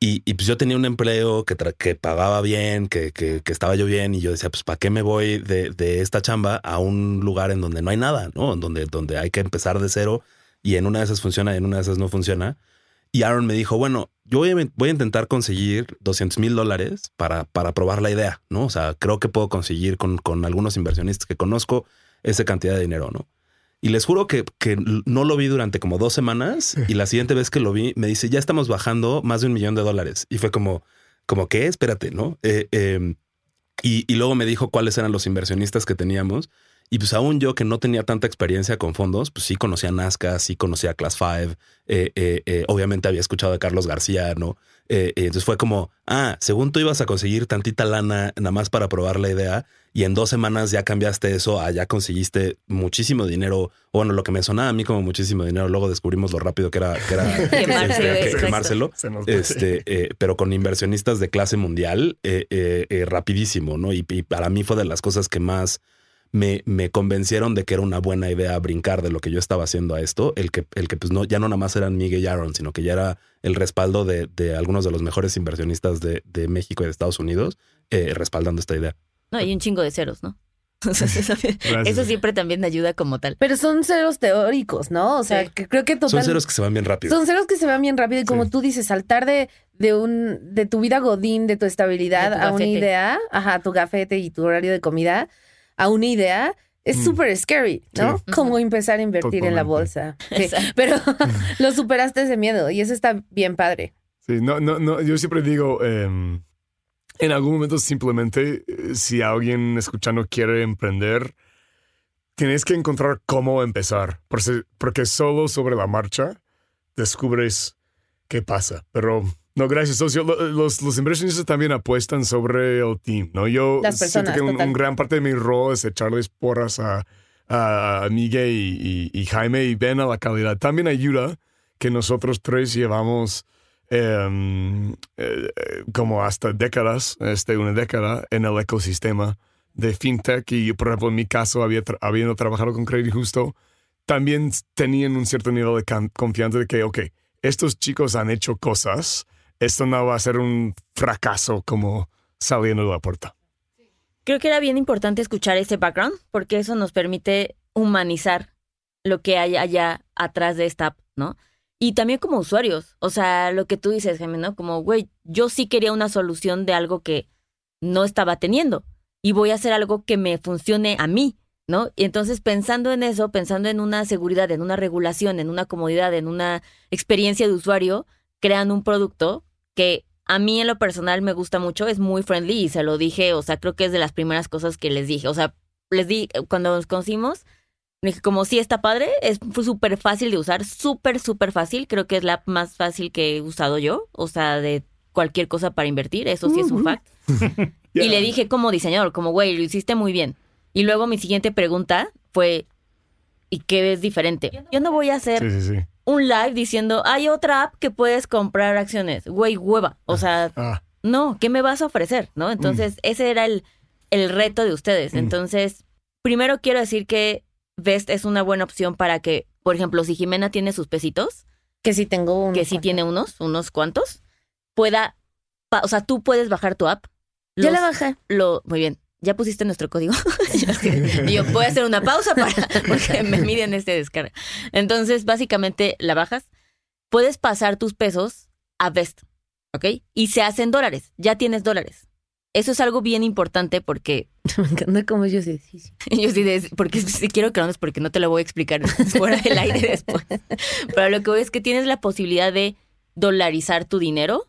Y, y pues yo tenía un empleo que, que pagaba bien, que, que, que estaba yo bien, y yo decía, pues, ¿para qué me voy de, de esta chamba a un lugar en donde no hay nada, ¿no? En donde, donde hay que empezar de cero y en una de esas funciona y en una de esas no funciona. Y Aaron me dijo, bueno, yo voy a, voy a intentar conseguir 200 mil dólares para, para probar la idea, ¿no? O sea, creo que puedo conseguir con, con algunos inversionistas que conozco esa cantidad de dinero, ¿no? Y les juro que, que no lo vi durante como dos semanas y la siguiente vez que lo vi me dice, ya estamos bajando más de un millón de dólares. Y fue como, como que, espérate, ¿no? Eh, eh, y, y luego me dijo cuáles eran los inversionistas que teníamos. Y pues aún yo que no tenía tanta experiencia con fondos, pues sí conocía Nazca, sí conocía a Class 5, eh, eh, eh, obviamente había escuchado a Carlos García, ¿no? Eh, eh, entonces fue como, ah, según tú ibas a conseguir tantita lana nada más para probar la idea y en dos semanas ya cambiaste eso a ya conseguiste muchísimo dinero, o bueno, lo que me sonaba a mí como muchísimo dinero, luego descubrimos lo rápido que era, que era [laughs] Quemarse, este, quemárselo. Este, eh, pero con inversionistas de clase mundial, eh, eh, eh, rapidísimo, ¿no? Y, y para mí fue de las cosas que más me, me convencieron de que era una buena idea brincar de lo que yo estaba haciendo a esto, el que, el que pues no, ya no nada más eran Miguel y Aaron, sino que ya era el respaldo de, de algunos de los mejores inversionistas de, de México y de Estados Unidos, eh, respaldando esta idea. No, hay un chingo de ceros, ¿no? [laughs] eso, siempre también ayuda como tal. Pero son ceros teóricos, ¿no? O sea, Sí. que creo que total... Son ceros que se van bien rápido. Son ceros que se van bien rápido y como Sí. tú dices, saltar de, de un de tu vida godín, de tu estabilidad De tu a una idea, ajá, tu gafete y tu horario de comida, a una idea, es Mm. súper scary, ¿no? Sí. Como empezar a invertir en la bolsa. Sí, [laughs] Pero [laughs] lo superaste ese miedo y eso está bien padre. Sí, no, no, no, yo siempre digo, em, en algún momento simplemente, eh, si alguien escuchando quiere emprender, tienes que encontrar cómo empezar, porque, porque solo sobre la marcha descubres qué pasa. Pero no, gracias, socio. Lo- Los, los inversionistas también apuestan sobre el team, ¿no? Yo Las siento que un, gran parte de mi rol es echarles porras a, a Miguel y, y- y Jaime y ven a la calidad. También ayuda que nosotros tres llevamos em, eh, eh, como hasta décadas, este, una década en el ecosistema de fintech y por ejemplo en mi caso había tra- habiendo trabajado con Credit Justo también tenían un cierto nivel de confianza de que ok estos chicos han hecho cosas esto no va a ser un fracaso como saliendo de la puerta Creo que era bien importante escuchar ese background porque eso nos permite humanizar lo que hay allá atrás de esta app, ¿no? Y también como usuarios, o sea, lo que tú dices, Jaime, ¿no? Como, güey, yo sí quería una solución de algo que no estaba teniendo y voy a hacer algo que me funcione a mí, ¿no? Y entonces pensando en eso, pensando en una seguridad, en una regulación, en una comodidad, en una experiencia de usuario, crean un producto que a mí en lo personal me gusta mucho, es muy friendly y se lo dije, o sea, creo que es de las primeras cosas que les dije, o sea, les di, cuando nos conocimos, me dije como sí está padre, es fue súper fácil de usar, súper, súper fácil, creo que es la más fácil que he usado yo, o sea, de cualquier cosa para invertir, eso sí es un fact. [laughs] Y le dije como diseñador, como, güey, lo hiciste muy bien. Y luego mi siguiente pregunta fue, ¿y qué es diferente? Yo no voy a hacer sí sí sí un live diciendo, hay otra app que puedes comprar acciones. Güey, hueva. O sea, [laughs] ah no, ¿qué me vas a ofrecer? ¿No? Entonces, ese era el, el reto de ustedes. Mm. Entonces, primero quiero decir que Vest es una buena opción para que, por ejemplo, si Jimena tiene sus pesitos, Que sí tengo un... que sí tiene unos, unos cuantos, pueda, pa- o sea, tú puedes bajar tu app. Ya Los- la bajé. Lo, muy bien. ¿Ya pusiste nuestro código? [laughs] y yo voy a hacer una pausa para [laughs] porque me miden este descarga. Entonces, básicamente la bajas. Puedes pasar tus pesos a Vest, ¿ok? Y se hacen dólares. Ya tienes dólares. Eso es algo bien importante porque [laughs] Me encanta cómo yo sé. Sí, sí. yo sí, de- porque si quiero que no es porque no te lo voy a explicar fuera del aire después. Pero lo que voy es que tienes la posibilidad de dolarizar tu dinero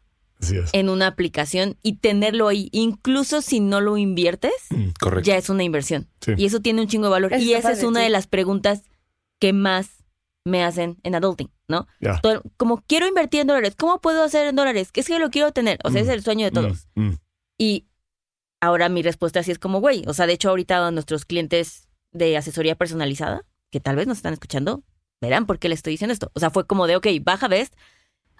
en una aplicación y tenerlo ahí, incluso si no lo inviertes, Correcto. ya es una inversión. Sí. Y eso tiene un chingo de valor. Eso y esa es padre, una sí. de las preguntas que más me hacen en adulting, ¿no? Ya. Todo- como quiero invertir en dólares, ¿cómo puedo hacer en dólares? Que es que lo quiero tener. O sea, Mm, es el sueño de todos. Mm, mm. Y ahora mi respuesta así es como, güey, o sea, de hecho ahorita nuestros clientes de asesoría personalizada, que tal vez nos están escuchando, verán por qué le estoy diciendo esto. O sea, fue como de, ok, baja Best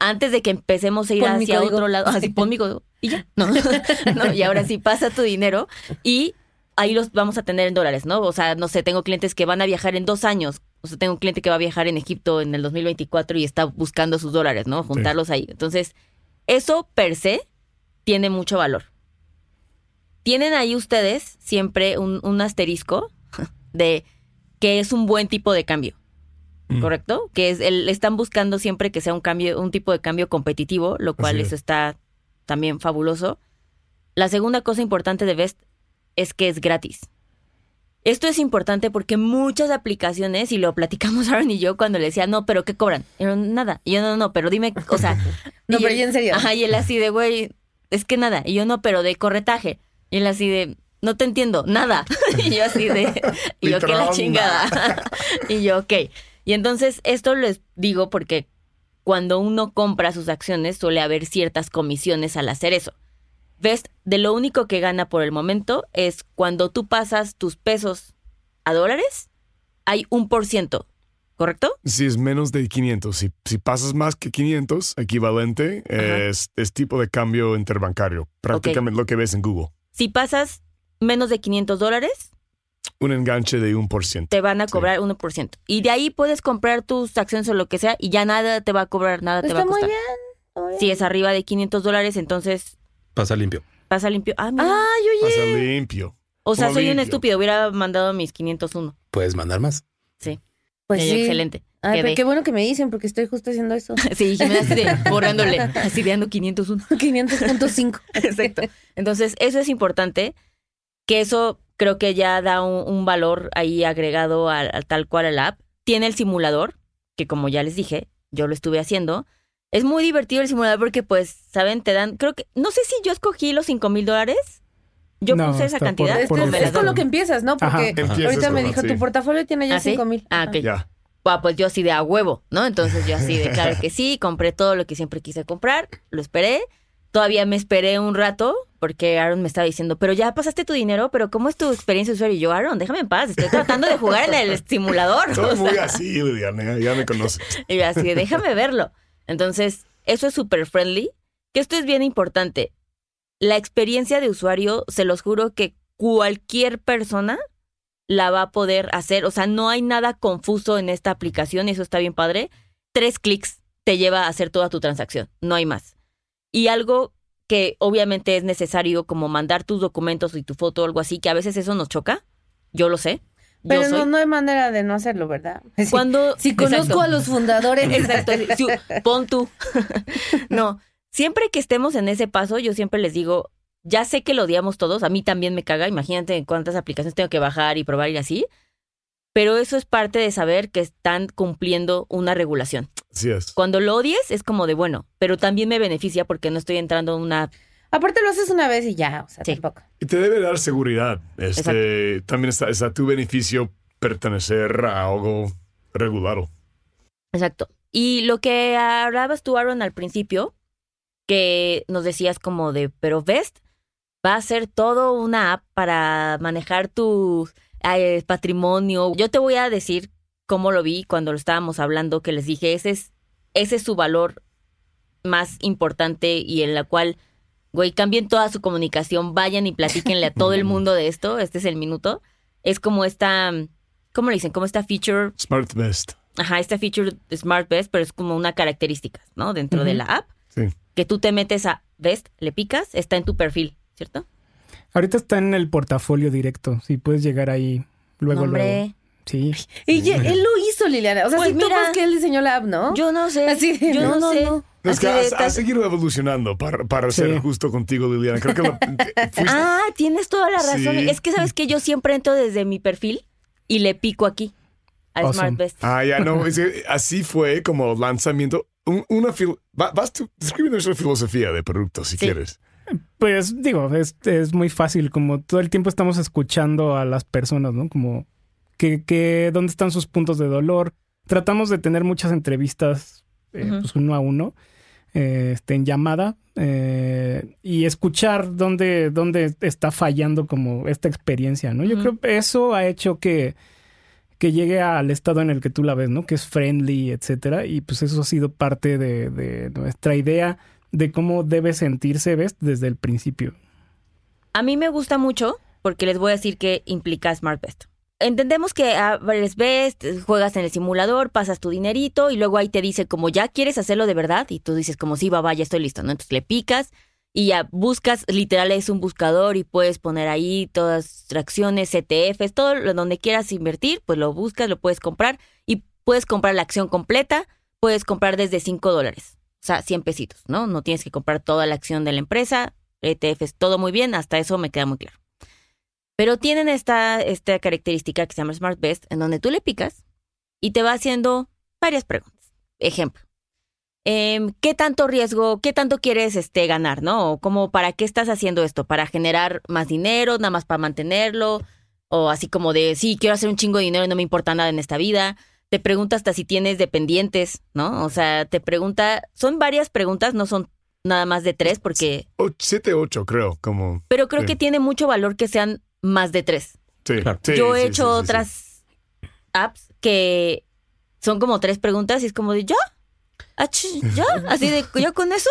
antes de que empecemos a ir Pon hacia otro lado. Así, pon mi código y ya. No. [laughs] no, y ahora sí pasa tu dinero y ahí los vamos a tener en dólares, ¿no? O sea, no sé, tengo clientes que van a viajar en dos años. O sea, tengo un cliente que va a viajar en Egipto en el 2024 y está buscando sus dólares, ¿no? Juntarlos ahí. Entonces, eso per se tiene mucho valor. Tienen ahí ustedes siempre un, un asterisco de que es un buen tipo de cambio. Mm. ¿Correcto? Que es el, están buscando siempre que sea un cambio, un tipo de cambio competitivo, lo cual es. eso está también fabuloso. La segunda cosa importante de Best es que es gratis. Esto es importante porque muchas aplicaciones, y lo platicamos [laughs] Aaron y yo cuando le decía, no, pero ¿qué cobran? Y yo, nada. Y yo, no, no, pero dime, o sea. [laughs] No, pero ya en serio. Ajá, y él así de, güey, es que nada. Y yo, no, pero de corretaje. Y él así de, no te entiendo, nada. [laughs] y yo así de, y yo, que la chingada. y yo, ok. Y entonces, esto les digo porque cuando uno compra sus acciones suele haber ciertas comisiones al hacer eso. Ves, de lo único que gana por el momento es cuando tú pasas tus pesos a dólares, hay un por ciento, ¿correcto? Si es menos de 500, si, si pasas más que 500, equivalente, es, es tipo de cambio interbancario. Prácticamente lo que ves en Google. Si pasas menos de 500 dólares, Un enganche de un por ciento. te van a Sí. cobrar 1%. Y de ahí puedes comprar tus acciones o lo que sea y ya nada te va a cobrar, nada te va a muy costar. bien. muy Si bien. es arriba de 500 dólares, entonces Pasa limpio. pasa limpio. Ah, mira. Ay, oye. Pasa limpio. O sea, soy un estúpido, hubiera mandado mis 501. Puedes mandar más. Sí. Pues sí. Excelente. Ay, pero qué bueno que me dicen porque estoy justo haciendo eso. [laughs] Sí, Jimena así de [laughs] borrándole, así de ando 501. 500.5. [laughs] Exacto. Entonces, eso es importante, que eso creo que ya da un, un valor ahí agregado a, a tal cual a la app. Tiene el simulador, que como ya les dije, yo lo estuve haciendo. Es muy divertido el simulador porque, pues, ¿saben? Te dan, creo que, no sé si yo escogí los 5 mil dólares. Yo No, puse esa por- cantidad. Es, con lo que empiezas, ¿no? Ajá. Porque Empiezas ahorita me dijo, sí. tu portafolio tiene ya ¿Ah, sí? 5 mil. Ah, ok. Ya. Ah, pues yo así de a huevo, ¿no? Entonces yo así de claro [laughs] que sí, compré todo lo que siempre quise comprar, lo esperé. Todavía me esperé un rato porque Aaron me estaba diciendo, pero ya pasaste tu dinero, pero ¿cómo es tu experiencia de usuario? Y yo, Aaron, déjame en paz, estoy tratando de jugar en el [laughs] simulador. Soy muy sea, así, Liliana, ya, me conoces. [laughs] y yo así déjame verlo. Entonces, eso es súper friendly, que esto es bien importante. La experiencia de usuario, se los juro que cualquier persona la va a poder hacer. O sea, no hay nada confuso en esta aplicación y eso está bien padre. Tres clics te lleva a hacer toda tu transacción, no hay más. Y algo que obviamente es necesario como mandar tus documentos y tu foto o algo así, que a veces eso nos choca, yo lo sé. Yo Pero soy. no, no hay manera de no hacerlo, ¿verdad? [laughs] Sí. Cuando Si conozco Exacto. a los fundadores. Exacto. [laughs] si- pon tú. [laughs] no, siempre que estemos en ese paso, yo siempre les digo, ya sé que lo odiamos todos, a mí también me caga, imagínate cuántas aplicaciones tengo que bajar y probar y así, pero eso es parte de saber que están cumpliendo una regulación. Así es. Cuando lo odies es como de bueno, pero también me beneficia porque no estoy entrando en una... Aparte lo haces una vez y ya, o sea, Sí. tampoco. Y te debe dar seguridad. Este, también está, está a tu beneficio pertenecer a algo regulado. Exacto. Y lo que hablabas tú, Aaron, al principio, que nos decías como de, pero Vest va a ser todo una app para manejar tu eh, patrimonio. Yo te voy a decir cómo lo vi cuando lo estábamos hablando, que les dije, ese es, ese es su valor más importante y en la cual, güey, cambien toda su comunicación, vayan y platíquenle a todo el [laughs] mundo de esto, este es el minuto. Es como esta, ¿cómo le dicen? Como esta feature Smart Vest. Ajá, esta feature de Smart Vest, pero es como una característica, ¿no? Dentro de la app, Sí. que tú te metes a Vest, le picas, está en tu perfil, ¿cierto? Ahorita está en el portafolio directo. Si puedes llegar ahí luego, luego. Sí. Y él lo hizo, Liliana. O sea, Pues sí mira, topas que él diseñó la app, ¿no? yo no sé, Así de, yo no, sé. no. Es que tal- has seguido evolucionando para, para Sí. ser justo contigo, Liliana. Creo que, lo- [laughs] fuiste- Ah, tienes toda la razón. Sí. Es que sabes que yo siempre entro desde mi perfil y le pico aquí a Awesome. Smart Vest. Ah, ya no, [laughs] es que así fue como lanzamiento. Un- una fil- va- vas tú, describe nuestra filosofía de producto si Sí. quieres. Pues digo, es, es muy fácil, como todo el tiempo estamos escuchando a las personas, ¿no? Como que, que dónde están sus puntos de dolor. Tratamos de tener muchas entrevistas eh, pues uno a uno, eh, este, en llamada, eh, y escuchar dónde, dónde está fallando como esta experiencia, ¿no? Yo creo que eso ha hecho que, que llegue al estado en el que tú la ves, ¿no? Que es friendly, etcétera. Y pues eso ha sido parte de, de nuestra idea de cómo debe sentirse Best desde el principio. A mí me gusta mucho porque les voy a decir que implica Smart Best. Entendemos que abres Best, juegas en el simulador, pasas tu dinerito y luego ahí te dice como ya quieres hacerlo de verdad y tú dices como sí, va, va, ya estoy listo, ¿no? Entonces le picas y ya buscas, literal es un buscador y puedes poner ahí todas acciones, ETFs, todo lo donde quieras invertir, pues lo buscas, lo puedes comprar y puedes comprar la acción completa, puedes comprar desde 5 dólares, o sea, 100 pesitos, ¿no? No tienes que comprar toda la acción de la empresa, ETFs, todo muy bien, hasta eso me queda muy claro. Pero tienen esta, esta característica que se llama Smart Best, en donde tú le picas y te va haciendo varias preguntas. Ejemplo, em, ¿qué tanto riesgo, qué tanto quieres este, ganar, no? O como, ¿para qué estás haciendo esto? ¿Para generar más dinero, nada más para mantenerlo? O así como de, sí, quiero hacer un chingo de dinero y no me importa nada en esta vida. Te pregunta hasta si tienes dependientes, ¿no? O sea, te pregunta, son varias preguntas, no son nada más de tres, porque, O 7, 8, creo. Como, pero creo que tiene mucho valor que sean más de tres. sí, Claro. sí, Yo he sí, hecho sí, sí, sí. otras apps que son como tres preguntas y es como de, ¿ya? Ah, ¿Ya? Así de, ¿ya con eso?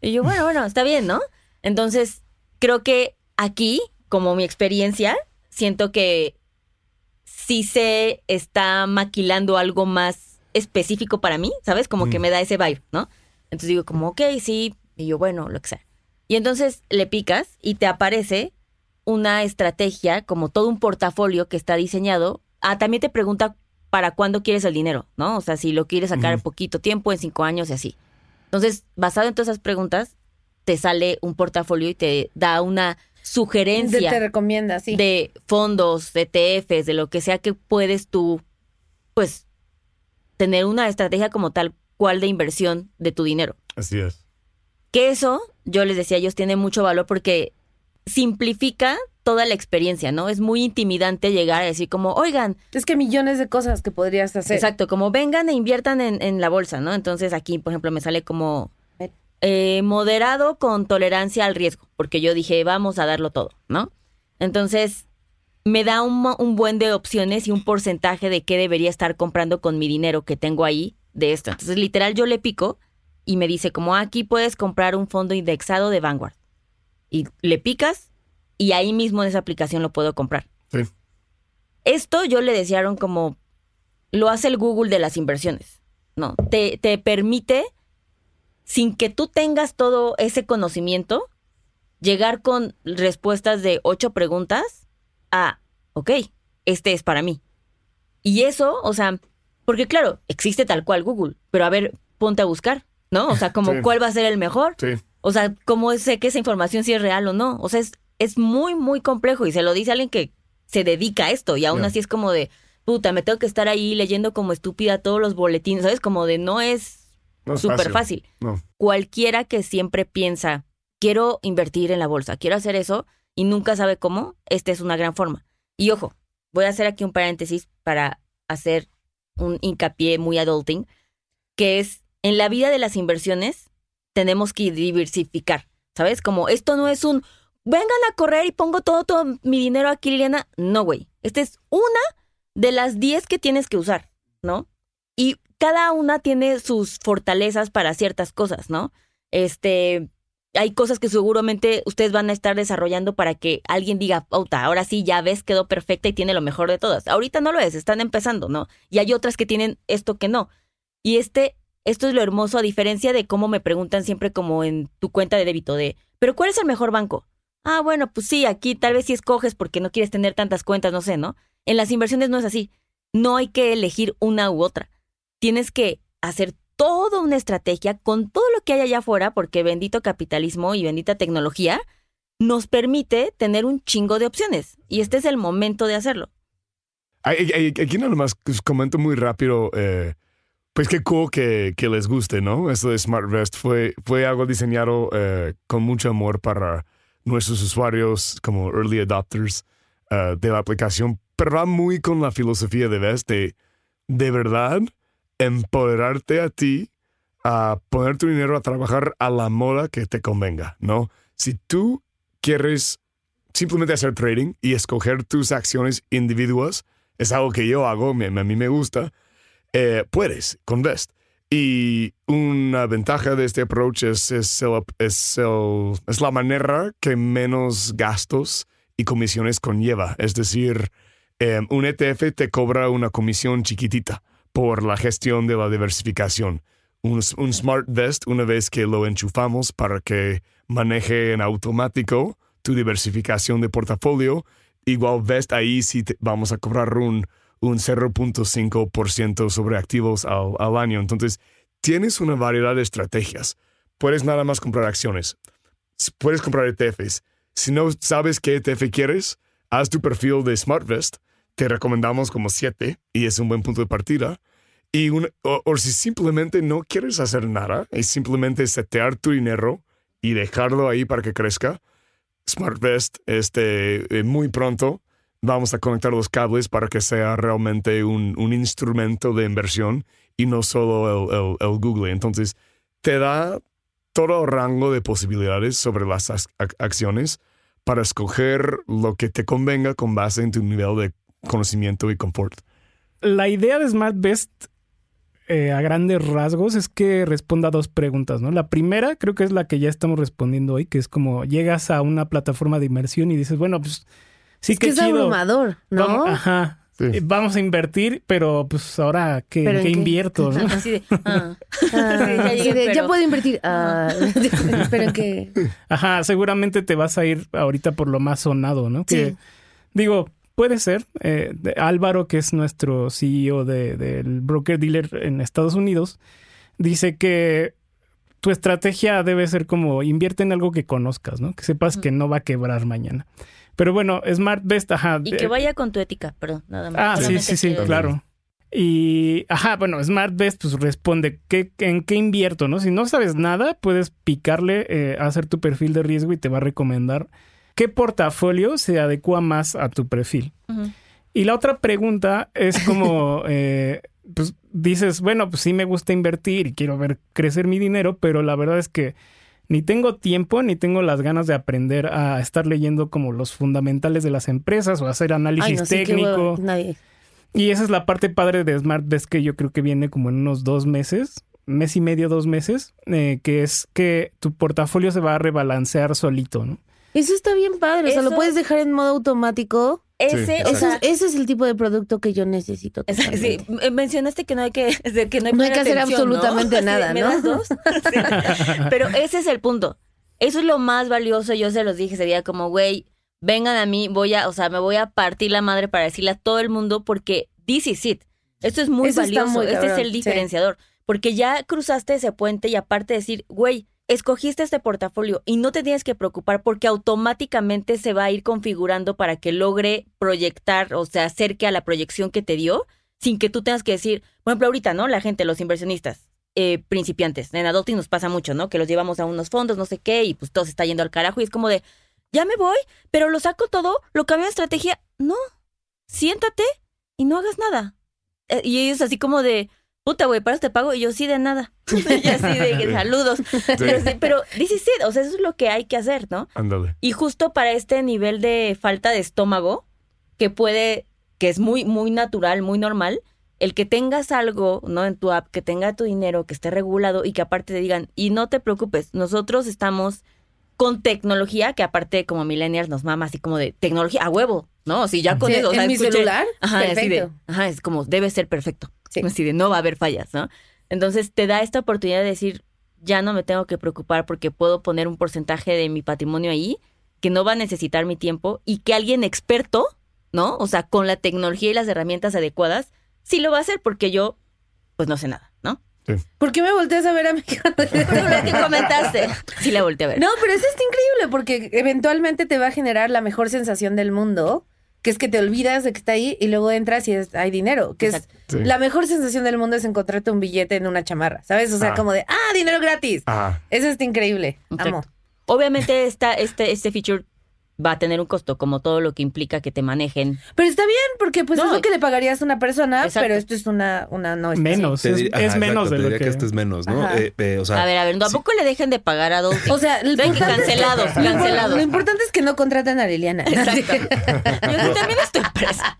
Y yo, bueno, bueno, está bien, ¿no? Entonces, creo que aquí, como mi experiencia, siento que sí se está maquilando algo más específico para mí, ¿sabes? Como que Mm. me da ese vibe, ¿no? Entonces digo como, ok, sí, y yo, bueno, lo que sea. Y entonces le picas y te aparece una estrategia, como todo un portafolio que está diseñado. Ah, también te pregunta para cuándo quieres el dinero, ¿no? O sea, si lo quieres sacar en poquito tiempo, en cinco años y así. Entonces, basado en todas esas preguntas, te sale un portafolio y te da una sugerencia Te recomienda, sí. de fondos, de ETFs, de lo que sea que puedes tú, pues, tener una estrategia como tal cual de inversión de tu dinero. Así es. Que eso, yo les decía, ellos tienen mucho valor porque simplifica toda la experiencia, ¿no? Es muy intimidante llegar a decir como, oigan, Es que millones de cosas que podrías hacer. exacto, como vengan e inviertan en, en la bolsa, ¿no? Entonces aquí, por ejemplo, me sale como eh, moderado con tolerancia al riesgo, porque yo dije, vamos a darlo todo, ¿no? Entonces, me da un, un buen de opciones y un porcentaje de qué debería estar comprando con mi dinero que tengo ahí de esto. Entonces, literal, yo le pico y me dice como, aquí puedes comprar un fondo indexado de Vanguard. Y le picas y ahí mismo en esa aplicación lo puedo comprar. Sí. Esto yo le desearon como lo hace el Google de las inversiones. No, te, te permite, sin que tú tengas todo ese conocimiento, llegar con respuestas de ocho preguntas a, ok, este es para mí. Y eso, o sea, porque claro, existe tal cual Google, pero a ver, ponte a buscar, ¿no? O sea, como Sí. cuál va a ser el mejor. Sí. O sea, ¿cómo sé que esa información sí es real o no? O sea, es, es muy, muy complejo y se lo dice alguien que se dedica a esto y aún así es como de, puta, me tengo que estar ahí leyendo como estúpida todos los boletines, ¿sabes? Como de no es No súper fácil. No. Cualquiera que siempre piensa, quiero invertir en la bolsa, quiero hacer eso y nunca sabe cómo, esta es una gran forma. Y ojo, voy a hacer aquí un paréntesis para hacer un hincapié muy adulting, que es en la vida de las inversiones tenemos que diversificar, ¿sabes? Como esto no es un vengan a correr y pongo todo, mi dinero aquí, Liliana. No, güey. Esta es una de las 10 que tienes que usar, ¿no? Y cada una tiene sus fortalezas para ciertas cosas, ¿no? Este, hay cosas que seguramente ustedes van a estar desarrollando para que alguien diga, pauta, ahora sí, ya ves, quedó perfecta y tiene lo mejor de todas. Ahorita no lo es, están empezando, ¿no? Y hay otras que tienen esto que no. Y este, esto es lo hermoso, a diferencia de cómo me preguntan siempre como en tu cuenta de débito de, ¿pero cuál es el mejor banco? Ah, bueno, pues sí, aquí tal vez sí escoges porque no quieres tener tantas cuentas, no sé, ¿no? En las inversiones no es así. No hay que elegir una u otra. Tienes que hacer toda una estrategia con todo lo que hay allá afuera, porque bendito capitalismo y bendita tecnología nos permite tener un chingo de opciones. Y este es el momento de hacerlo. Aquí nada más pues, comento muy rápido. eh, pues qué cool que, que les guste, ¿no? Esto de Smart Vest fue, fue algo diseñado eh, con mucho amor para nuestros usuarios como early adopters eh, de la aplicación, pero va muy con la filosofía de Vest de de verdad empoderarte a ti a poner tu dinero a trabajar a la moda que te convenga, ¿no? Si tú quieres simplemente hacer trading y escoger tus acciones individuas, es algo que yo hago, me- a mí me gusta, eh, puedes con Vest. Y una ventaja de este approach es, es, es, la manera que menos gastos y comisiones conlleva. Es decir, eh, un ETF te cobra una comisión chiquitita por la gestión de la diversificación. Un, Smart Vest, una vez que lo enchufamos para que maneje en automático tu diversificación de portafolio, igual Vest ahí sí vamos a cobrar un, un 0.5% sobre activos al, año. Entonces, tienes una variedad de estrategias. Puedes nada más comprar acciones. Puedes comprar ETFs. Si no sabes qué ETF quieres, haz tu perfil de SmartVest. Te recomendamos como 7 y es un buen punto de partida. Y o si simplemente no quieres hacer nada, es simplemente setear tu dinero y dejarlo ahí para que crezca. SmartVest, este, eh, muy pronto vamos a conectar los cables para que sea realmente un, un instrumento de inversión y no solo el, el- Google. Entonces, te da todo rango de posibilidades sobre las ac- ac- acciones para escoger lo que te convenga con base en tu nivel de conocimiento y confort. La idea de Smart Best eh, a grandes rasgos es que responda a dos preguntas, ¿no? La primera creo que es la que ya estamos respondiendo hoy, que es como llegas a una plataforma de inversión y dices, bueno, pues sí es que que es chido. abrumador, ¿no? Vamos- ajá. Sí. eh, vamos a invertir, pero pues ahora, ¿qué, ¿Pero ¿en qué en qué? invierto? no? [laughs] Así de, [laughs] ah. Ah, ya sí, llegué, de, pero- Ya puedo invertir. Ah, [laughs] pero que. Ajá, seguramente te vas a ir ahorita por lo más sonado, ¿no? Que, Sí. digo, puede ser. eh, de- Álvaro, que es nuestro CEO de- del broker dealer en Estados Unidos, dice que tu estrategia debe ser como invierte en algo que conozcas, ¿no? Que sepas que no va a quebrar mañana. Pero bueno, Smart Best, ajá. Y que vaya con tu ética, perdón, nada más. Ah, sí, sí, sí, claro. Y, ajá, bueno, Smart Best pues responde, ¿qué, ¿en qué invierto? no Si no sabes nada, puedes picarle eh, a hacer tu perfil de riesgo y te va a recomendar qué portafolio se adecua más a tu perfil. Y la otra pregunta es como, [laughs] eh, pues dices, bueno, pues sí me gusta invertir y quiero ver crecer mi dinero, pero la verdad es que ni tengo tiempo ni tengo las ganas de aprender a estar leyendo como los fundamentales de las empresas o hacer análisis Ay, no técnico. Nadie. Y esa es la parte padre de Smart Desk que yo creo que viene como en unos dos meses, mes y medio, dos meses, eh, que es que tu portafolio se va a rebalancear solito, ¿no? Eso está bien padre. O sea, lo puedes dejar en modo automático. Ese, Sí, o Eso, sea, es- ese es el tipo de producto que yo necesito. [laughs] Sí, mencionaste que no hay que, [laughs] que no hay, No hay que hacer absolutamente [laughs] nada, ¿me ¿no? das dos? Sí. Pero ese es el punto. Eso es lo más valioso. Yo se los dije ese día como, güey, vengan a mí, voy a, o sea, me voy a partir la madre para decirle a todo el mundo porque this is it. Esto es muy Eso valioso. muy este es el sí. diferenciador. Porque ya cruzaste ese puente y aparte decir, güey, escogiste este portafolio y no te tienes que preocupar porque automáticamente se va a ir configurando para que logre proyectar o se acerque a la proyección que te dio sin que tú tengas que decir, por ejemplo, ahorita, ¿no? La gente, los inversionistas, eh, principiantes, en Adopting nos pasa mucho, ¿no? Que los llevamos a unos fondos, no sé qué, y pues todo se está yendo al carajo y es como de, ya me voy, pero lo saco todo, lo cambio de estrategia. No, siéntate y no hagas nada. Eh, y ellos así como de, puta, güey, para te pago, y yo sí de nada. [laughs] y así de saludos. Pero, sí, pero is it, o sea, eso es lo que hay que hacer, ¿no? Ándale. Y justo para este nivel de falta de estómago, que puede, que es muy, muy natural, muy normal, el que tengas algo, ¿no? En tu app, que tenga tu dinero, que esté regulado y que aparte te digan, y no te preocupes, nosotros estamos con tecnología, que aparte como millennials nos mama así como de tecnología a huevo, ¿no? Si ya con Sí, eso, o sea, en mi escuché- celular, Ajá, así de, perfecto. ajá, es como, debe ser perfecto. Sí. Así de, no va a haber fallas, ¿no? Entonces te da esta oportunidad de decir, ya no me tengo que preocupar porque puedo poner un porcentaje de mi patrimonio ahí que no va a necesitar mi tiempo y que alguien experto, ¿no? O sea, con la tecnología y las herramientas adecuadas, sí lo va a hacer porque yo, pues no sé nada, ¿no? ¿Por qué me volteas a ver a mí? [laughs] Por lo que comentaste. Sí la volteé a ver. No, pero eso está increíble porque eventualmente te va a generar la mejor sensación del mundo, que es que te olvidas de que está ahí y luego entras y es- hay dinero, que Exacto. es Sí. la mejor sensación del mundo es encontrarte un billete en una chamarra, ¿sabes? O sea, Ah. como de, ah, dinero gratis. Ajá. Eso está increíble. Amo. Obviamente esta, este, este feature va a tener un costo, como todo lo que implica que te manejen. Pero está bien porque pues No, es lo que le pagarías a una persona, Exacto. pero esto es una, una no Menos, es, es ajá, menos exacto, de lo diría que... que este es menos, ¿no? Eh, eh, o sea, a ver, a ver, tampoco le dejen de pagar a Adulting. O sea, lo Ven que importante es que- cancelados, lo impor- cancelados. Lo importante es que no contraten a Liliana. [laughs] Exacto. Yo también estoy presa.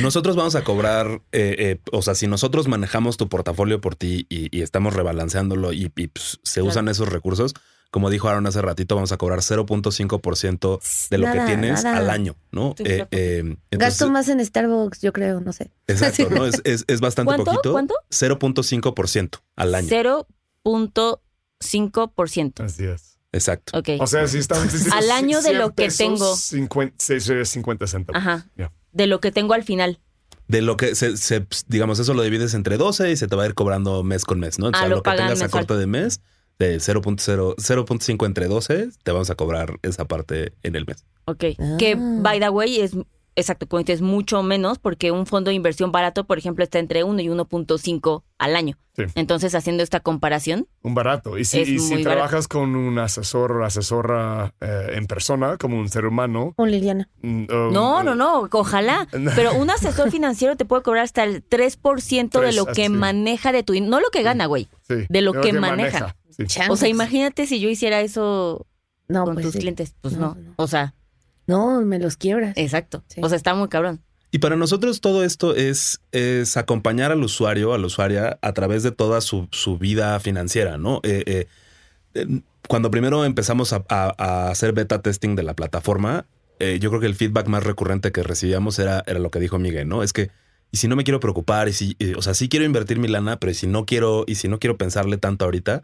Nosotros vamos a cobrar, eh, eh, o sea, si nosotros manejamos tu portafolio por ti y, y estamos rebalanceándolo y, y, pues, se usan esos recursos, como dijo Aaron hace ratito, vamos a cobrar 0.5% de lo Nada, que tienes nada. al año, ¿no? Eh, claro. eh, entonces- Gasto más en Starbucks, yo creo, no sé. Exacto, ¿no? [laughs] Es, es, es bastante ¿Cuánto? poquito. ¿Cuánto? 0.5% al año. 0.5%. Así es. Exacto. Ok. O sea, si están si- si- Al año de 100 lo que tengo. 50, sí, sí, 50 centavos. Ajá. De lo que tengo al final. De lo que se, se- digamos, eso lo divides entre 12 y se te va a ir cobrando mes con mes, ¿no? Entonces, Ah, a lo lo que tengas a corte de mes, de 0.0 0.5 entre 12, te vamos a cobrar esa parte en el mes. Ok. Ah. Que, by the way, es exacto, como dices, mucho menos porque un fondo de inversión barato, por ejemplo, está entre 1 y 1.5 al año. Sí. Entonces, haciendo esta comparación, Un barato. Y si, Es y si trabajas con un asesor o asesora eh, en persona, como un ser humano. Un Liliana. mm, No, no, no, ojalá. [laughs] Pero un asesor financiero te puede cobrar hasta el 3% de Tres, lo que así. maneja de tu... No lo que gana, güey. Sí, de lo que maneja. Sí. O sea, imagínate si yo hiciera eso No, con pues tus sí. clientes. Pues No. O sea, No, me los quiebras. exacto. Sí. O sea, está muy cabrón. Y para nosotros todo esto es, es acompañar al usuario, a la usuaria, a través de toda su, su vida financiera, ¿no? Eh, eh, eh, cuando primero empezamos a, a- a hacer beta testing de la plataforma, eh, yo creo que el feedback más recurrente que recibíamos era, era lo que dijo Miguel, ¿no? Es que, y si no me quiero preocupar, y si, o sea, sí quiero invertir mi lana, pero si no quiero, y si no quiero pensarle tanto ahorita,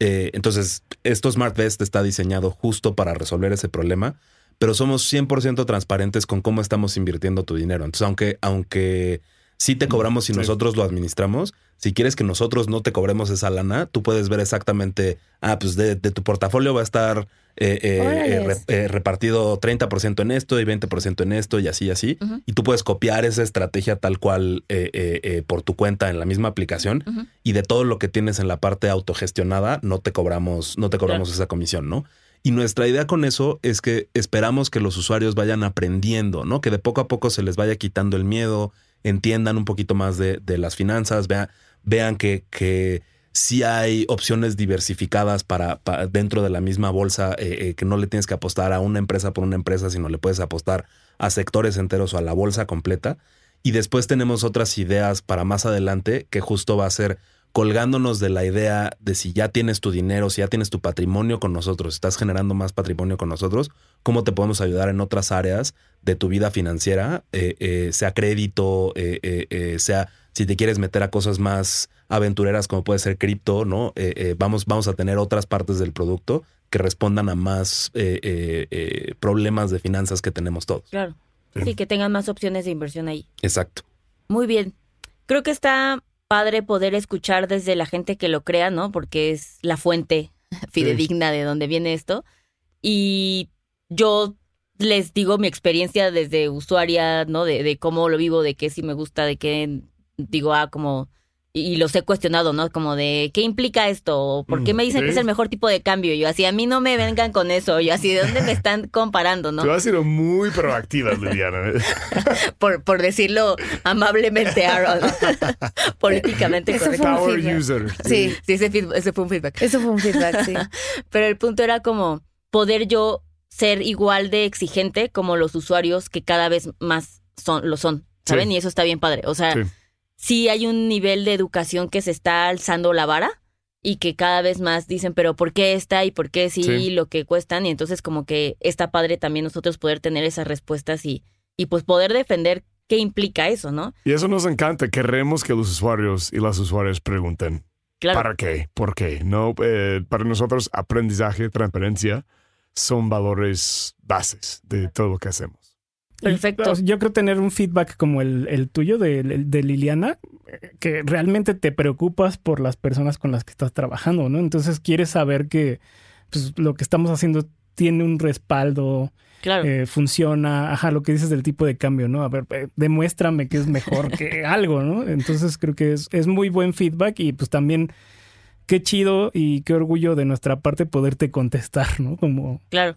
eh, entonces esto Smart Vest está diseñado justo para resolver ese problema, pero somos 100% transparentes con cómo estamos invirtiendo tu dinero. Entonces, aunque, aunque sí te cobramos si nosotros lo administramos, si quieres que nosotros no te cobremos esa lana, tú puedes ver exactamente, ah, pues de, tu portafolio va a estar eh, eh, eh, repartido 30% en esto y 20% en esto y así y así. Y tú puedes copiar esa estrategia tal cual por tu cuenta en la misma aplicación y de todo lo que tienes en la parte autogestionada no te cobramos, no te cobramos esa comisión, ¿no? Y nuestra idea con eso es que esperamos que los usuarios vayan aprendiendo, ¿no? Que de poco a poco se les vaya quitando el miedo, entiendan un poquito más de, las finanzas, vean, vean que, que sí hay opciones diversificadas para, dentro de la misma bolsa, eh, eh, que no le tienes que apostar a una empresa por una empresa, sino le puedes apostar a sectores enteros o a la bolsa completa. Y después tenemos otras ideas para más adelante que justo va a ser colgándonos de la idea de si ya tienes tu dinero, si ya tienes tu patrimonio con nosotros, estás generando más patrimonio con nosotros, cómo te podemos ayudar en otras áreas de tu vida financiera, eh, sea crédito, sea si te quieres meter a cosas más aventureras como puede ser cripto, ¿no? vamos, vamos a tener otras partes del producto que respondan a más problemas de finanzas que tenemos todos. Claro. sí, que tengan más opciones de inversión ahí. Exacto. Muy bien. Creo que está padre poder escuchar desde la gente que lo crea, ¿no? Porque es la fuente [laughs] fidedigna de donde viene esto. Y yo les digo mi experiencia desde usuaria, ¿no? De, de cómo lo vivo, de qué sí me gusta, de qué digo, ah, como y los he cuestionado, ¿no? Como de, ¿qué implica esto? ¿Por qué me dicen que es el mejor tipo de cambio? Yo así, a mí no me vengan con eso. Yo así, ¿de dónde me están comparando, no? Tú has sido muy proactiva, Liliana. [laughs] por, por decirlo amablemente, Aaron. [laughs] Políticamente eso Fue un feedback. Sí, sí ese, ese fue un feedback. Eso fue un feedback, sí. [laughs] Pero el punto era como poder yo ser igual de exigente como los usuarios que cada vez más son, lo son, ¿saben? Y eso está bien padre. O sea sí hay un nivel de educación que se está alzando la vara y que cada vez más dicen, pero ¿por qué está y por qué sí, lo que cuestan? Y entonces como que está padre también nosotros poder tener esas respuestas y, y pues poder defender qué implica eso, ¿no? Y eso nos encanta, queremos que los usuarios y las usuarias pregunten. ¿Para qué? ¿Por qué? No, eh, para nosotros aprendizaje, transparencia son valores bases de todo lo que hacemos. Perfecto. yo creo tener un feedback como el, tuyo de, Liliana, que realmente te preocupas por las personas con las que estás trabajando, ¿no? Entonces quieres saber que pues, lo que estamos haciendo tiene un respaldo, claro. Eh, funciona, ajá, lo que dices del tipo de cambio, ¿no? A ver, eh, demuéstrame que es mejor que [laughs] algo, ¿no? Entonces creo que es, es muy buen feedback y pues también qué chido y qué orgullo de nuestra parte poderte contestar, ¿no? Como... Claro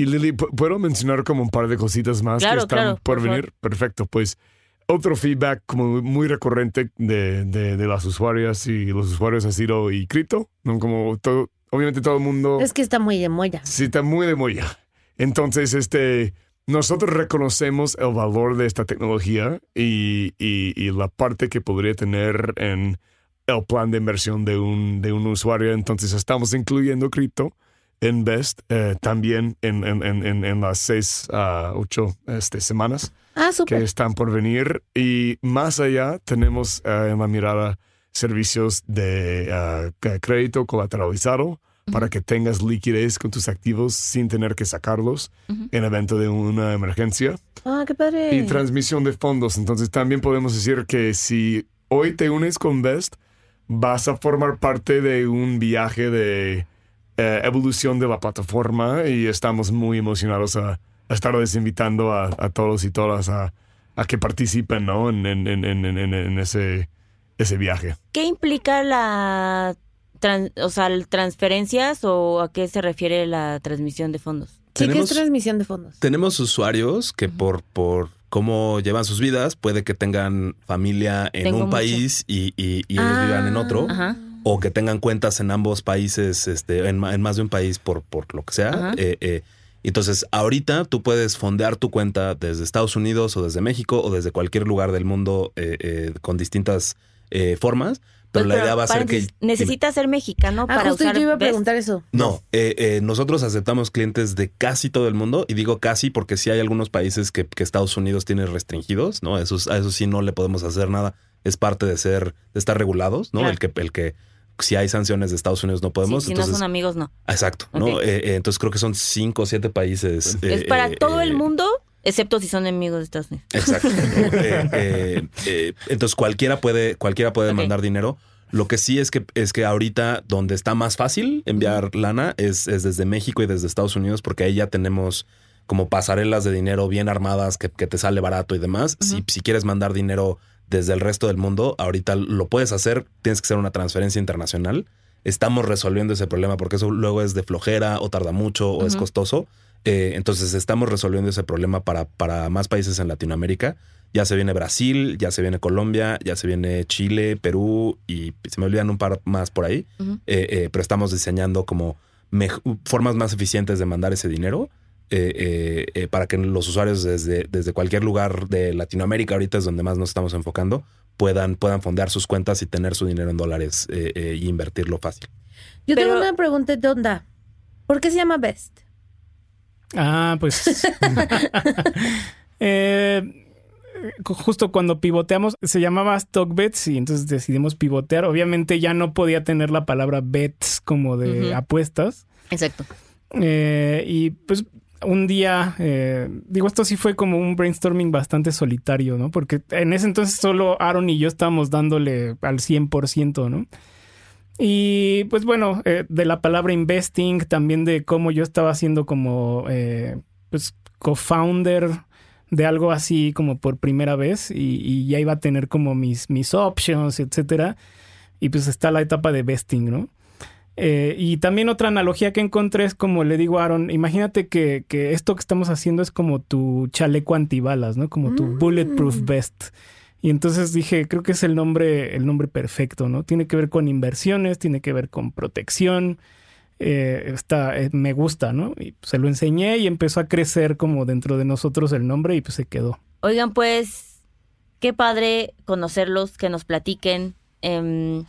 y Lili, ¿puedo mencionar como un par de cositas más que están por, venir? Perfecto, pues otro feedback como muy recurrente de, de, las usuarias y los usuarios ha sido y cripto, ¿no? Como todo, obviamente todo el mundo... Es que está muy de molla. Sí, está muy de molla. Entonces, este, nosotros reconocemos el valor de esta tecnología y, y, y la parte que podría tener en el plan de inversión de un, de un usuario. Entonces, estamos incluyendo cripto Invest eh, también en, en, en, en, las seis a ocho este, semanas ah, que están por venir. Y más allá tenemos eh, en la mirada servicios de eh, crédito colateralizado para que tengas liquidez con tus activos sin tener que sacarlos en evento de una emergencia. Ah, qué padre. Y transmisión de fondos. Entonces también podemos decir que si hoy te unes con Best, vas a formar parte de un viaje de eh, evolución de la plataforma y estamos muy emocionados a, estarles invitando a, todos y todas a, que participen ¿no? en, en, ese, ese viaje. ¿Qué implica la o sea, transferencias o a qué se refiere la transmisión de fondos? Sí, ¿qué es transmisión de fondos? Tenemos usuarios que por, por cómo llevan sus vidas, puede que tengan familia en un país y, y, ellos vivan en otro. Ajá o que tengan cuentas en ambos países, este, en, más de un país por, por lo que sea. Eh, eh, entonces, ahorita tú puedes fondear tu cuenta desde Estados Unidos o desde México o desde cualquier lugar del mundo eh, con distintas formas, pero Pues, la idea va a ser que... ¿Necesita ser mexicano Ah, para justo usar yo iba a Best? preguntar eso. No, eh, eh, nosotros aceptamos clientes de casi todo el mundo y digo casi porque sí hay algunos países que, que Estados Unidos tiene restringidos, ¿no? Esos, a eso sí no le podemos hacer nada. Es parte de ser, de estar regulados, ¿no? Claro. El que, el que si hay sanciones de Estados Unidos no podemos. Sí, si entonces, no son amigos, no. exacto, ¿no? Eh, eh, entonces creo que son cinco o siete países. es eh, para eh, todo el mundo, excepto si son enemigos de Estados Unidos. Exacto. ¿no? [laughs] Entonces cualquiera puede, cualquiera puede mandar dinero. Lo que sí es que es que ahorita donde está más fácil enviar lana es, es desde México y desde Estados Unidos, porque ahí ya tenemos como pasarelas de dinero bien armadas que, que te sale barato y demás. si, si quieres mandar dinero desde el resto del mundo, ahorita lo puedes hacer, tienes que hacer una transferencia internacional. Estamos resolviendo ese problema porque eso luego es de flojera o tarda mucho o es costoso. Eh, entonces estamos resolviendo ese problema para, para más países en Latinoamérica. Ya se viene Brasil, ya se viene Colombia, ya se viene Chile, Perú y se me olvidan un par más por ahí. Eh, eh, pero estamos diseñando como formas más eficientes de mandar ese dinero eh, eh, eh, para que los usuarios desde, desde cualquier lugar de Latinoamérica, ahorita es donde más nos estamos enfocando, puedan, puedan fondear sus cuentas y tener su dinero en dólares eh, eh, y invertirlo fácil. Yo Pero- tengo una pregunta de onda. ¿Por qué se llama Best? Ah, pues. [laughs] [laughs] Eh, justo cuando pivoteamos, se llamaba Stockbets y entonces decidimos pivotear. Obviamente ya no podía tener la palabra bets como de apuestas. Exacto. Eh, y pues un día, eh, digo, esto sí fue como un brainstorming bastante solitario, ¿no? Porque en ese entonces solo Aaron y yo estábamos dándole al 100%, ¿no? Y pues bueno, eh, de la palabra investing, también de cómo yo estaba haciendo como, eh, pues, co-founder de algo así como por primera vez y, y ya iba a tener como mis, mis options, etcétera. Y pues está la etapa de vesting, ¿no? Eh, y también otra analogía que encontré es como le digo a Aaron, imagínate que, que esto que estamos haciendo es como tu chaleco antibalas, ¿no? Como tu Mm. bulletproof vest. Y entonces dije, creo que es el nombre, el nombre perfecto, ¿no? Tiene que ver con inversiones, tiene que ver con protección. eh, está, eh, me gusta, ¿no? Y se lo enseñé y empezó a crecer como dentro de nosotros el nombre y pues se quedó. Oigan, pues, qué padre conocerlos, que nos platiquen. Em,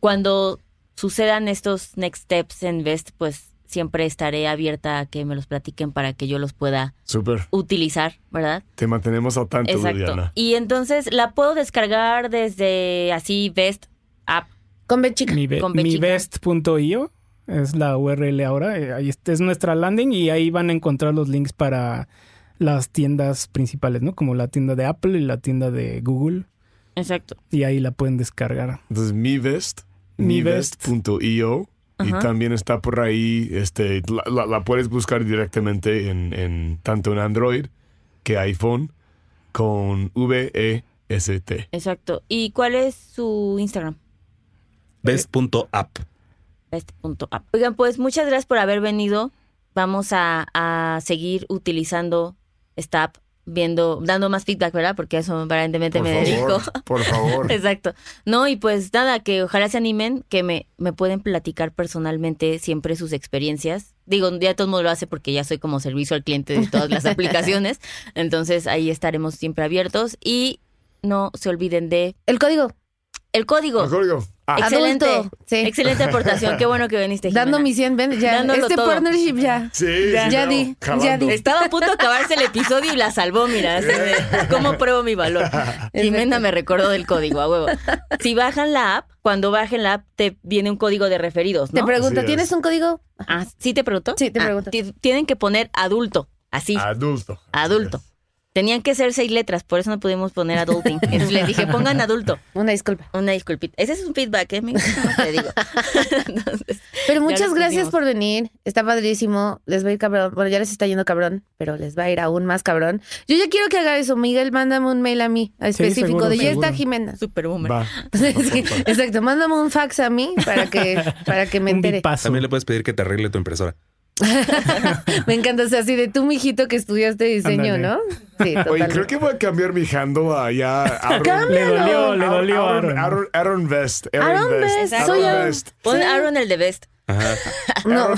cuando sucedan estos next steps en Best, pues siempre estaré abierta a que me los platiquen para que yo los pueda utilizar, ¿verdad? Te mantenemos al tanto, Exacto. Diana. Y entonces la puedo descargar desde así Best app. Con B chica. Mi, be- Con B chica. mibest.io es la URL ahora. eh, Ahí está, es nuestra landing y ahí van a encontrar los links para las tiendas principales, ¿no? Como la tienda de Apple y la tienda de Google. Exacto. Y ahí la pueden descargar. Entonces, MiVest, Mivest. mivest.io. Y Ajá. también está por ahí, este, la, la- la puedes buscar directamente en, en tanto en Android que iPhone con V-E-S-T. Exacto. ¿Y cuál es su Instagram? Best.app. Best.app. Oigan, pues muchas gracias por haber venido. Vamos a, a seguir utilizando esta app, viendo, dando más feedback, ¿verdad? Porque eso aparentemente Por me dedico. por favor. [laughs] Exacto. No, y pues nada, que ojalá se animen, que me, me pueden platicar personalmente siempre sus experiencias. Digo, ya todo el mundo lo hace porque ya soy como servicio al cliente de todas las [laughs] aplicaciones. Entonces ahí estaremos siempre abiertos. Y no se olviden de El código. El código. El código. Ah, Excelente. Sí. Excelente aportación. Qué bueno que viniste. Dando Jimena. mi 100, ven, ya. Dándolo este todo. partnership ya. sí, Ya, sí, ya di, ya di. Estaba a punto de acabarse el episodio y la salvó, mira. así de, ¿Cómo pruebo mi valor? [laughs] Jimena me recordó del código, a huevo. Si bajan la app, cuando bajen la app, te viene un código de referidos, Te pregunto. ¿tienes un código? Ah, ¿Sí te preguntó? Sí, te Ah, pregunto. ti- tienen que poner adulto, así, Adulto. adulto. Tenían que ser seis letras, por eso no pudimos poner adulting. [laughs] Entonces les dije, pongan adulto. Una disculpa. Una disculpita. Ese es un feedback, ¿eh? No te digo. [laughs] [laughs] Entonces, Pero muchas gracias pusimos. por venir. Está padrísimo. Les va a ir cabrón. Bueno, ya les está yendo cabrón, pero les va a ir aún más cabrón. Yo ya quiero que haga eso. Miguel, mándame un mail a mí, a específico seguro, de ya está Jimena. super boomer. Va. Sí, exacto, mándame un fax a mí para que, para que me Un entere. También le puedes pedir que te arregle tu impresora. [laughs] Me encanta, o sea, así de tú, mijito, que estudiaste diseño. ¿no? Sí, Oye, creo que voy a cambiar mi handle a ya. [laughs] Aaron, Le dolió, le dolió Aaron, Aaron. Aaron, Aaron Vest. Aaron Vest, soy Aaron. Vest. Pon. Aaron el de best. Ajá. [laughs] No.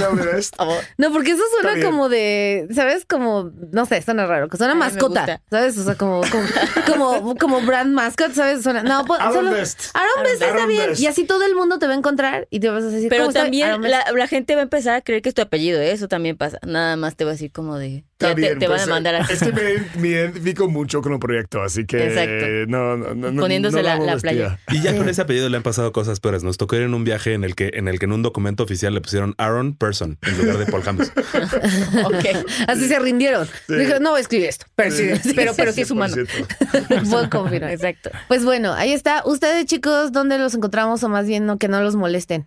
No, porque eso Está suena bien. como de, ¿sabes? Como, no sé, suena raro, que suena mascota. ¿sabes? O sea, como, como, como, como brand mascot, ¿sabes? Suena, no, pues, Aaron solo- Best. Aaron Best está Aaron bien. Best. Y así todo el mundo te va a encontrar y te vas a decir, Pero ¿cómo está también la, la gente va a empezar a creer que es tu apellido, ¿eh? eso también pasa. Nada más te va a decir como de... Está te, bien, te van pues, a mandar a... Es que me, [laughs] me identifico mucho con el proyecto, así que Exacto. no, no, no, no- Poniéndose no la- molestia. Y ya con ese apellido le han pasado cosas peores. Nos tocó ir en un viaje en el que en el que en un documento oficial le pusieron Aaron Person en lugar de Paul Hamilton. [laughs] Ok. Así se rindieron. Dijeron, no voy a escribir esto. Pero sí, Pero- pero sí es humano. 100%. puedo confirmar. Exacto. Pues bueno, ahí está. Ustedes, chicos, ¿dónde los encontramos? O más bien, no, que no los molesten.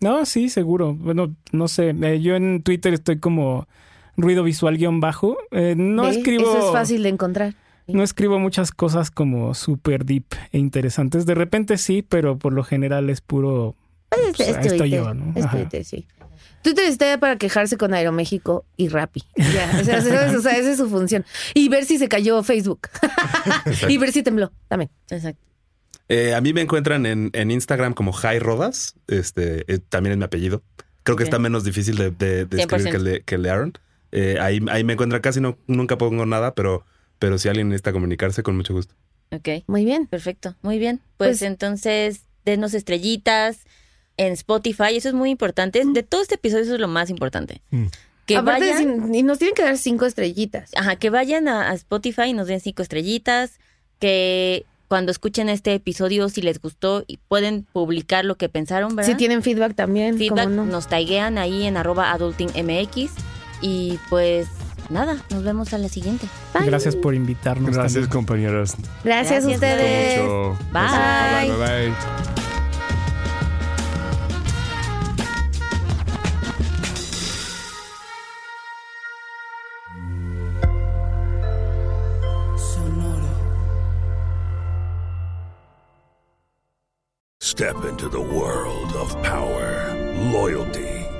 No, sí, seguro. Bueno, no sé. eh, yo en Twitter estoy como ruido visual guion bajo. Eh, no ¿Ve? escribo. Eso es fácil de encontrar. No escribo muchas cosas como súper deep e interesantes. De repente sí, pero por lo general es puro. Es, Pues, es Twitter, yo, ¿no? es. Twitter, sí. Twitter está para quejarse con Aeroméxico y Rappi. Ya, o sea, [laughs] ¿sabes? O sea, esa es su función. Y ver si se cayó Facebook. [laughs] y ver si tembló también. Exacto. Eh, a mí me encuentran en, en Instagram como Jai Rodas. Este eh, también es mi apellido. Creo que está menos difícil de, de- de escribir 100%. que el de, que el de Aaron. Eh, ahí, ahí me encuentran casi no, nunca pongo nada, pero, pero si alguien necesita comunicarse, con mucho gusto. Ok. Muy bien. Perfecto. Muy bien. Pues, Pues- entonces, denos estrellitas en Spotify. Eso es muy importante. De todo este episodio, eso es lo más importante. Mm. Que Aparte, vayan... y nos tienen que dar cinco estrellitas. Ajá, que vayan a, a Spotify y nos den cinco estrellitas, que cuando escuchen este episodio, si les gustó, y pueden publicar lo que pensaron, ¿verdad? Si tienen feedback también. feedback, nos taguean ahí en arroba adultingmx y pues nada, nos vemos a la siguiente. Bye. Gracias por invitarnos. Gracias, también. compañeras. Gracias, a Gracias, ustedes. Mucho. Bye. Bye, bye, bye. Step into the world of power, loyalty,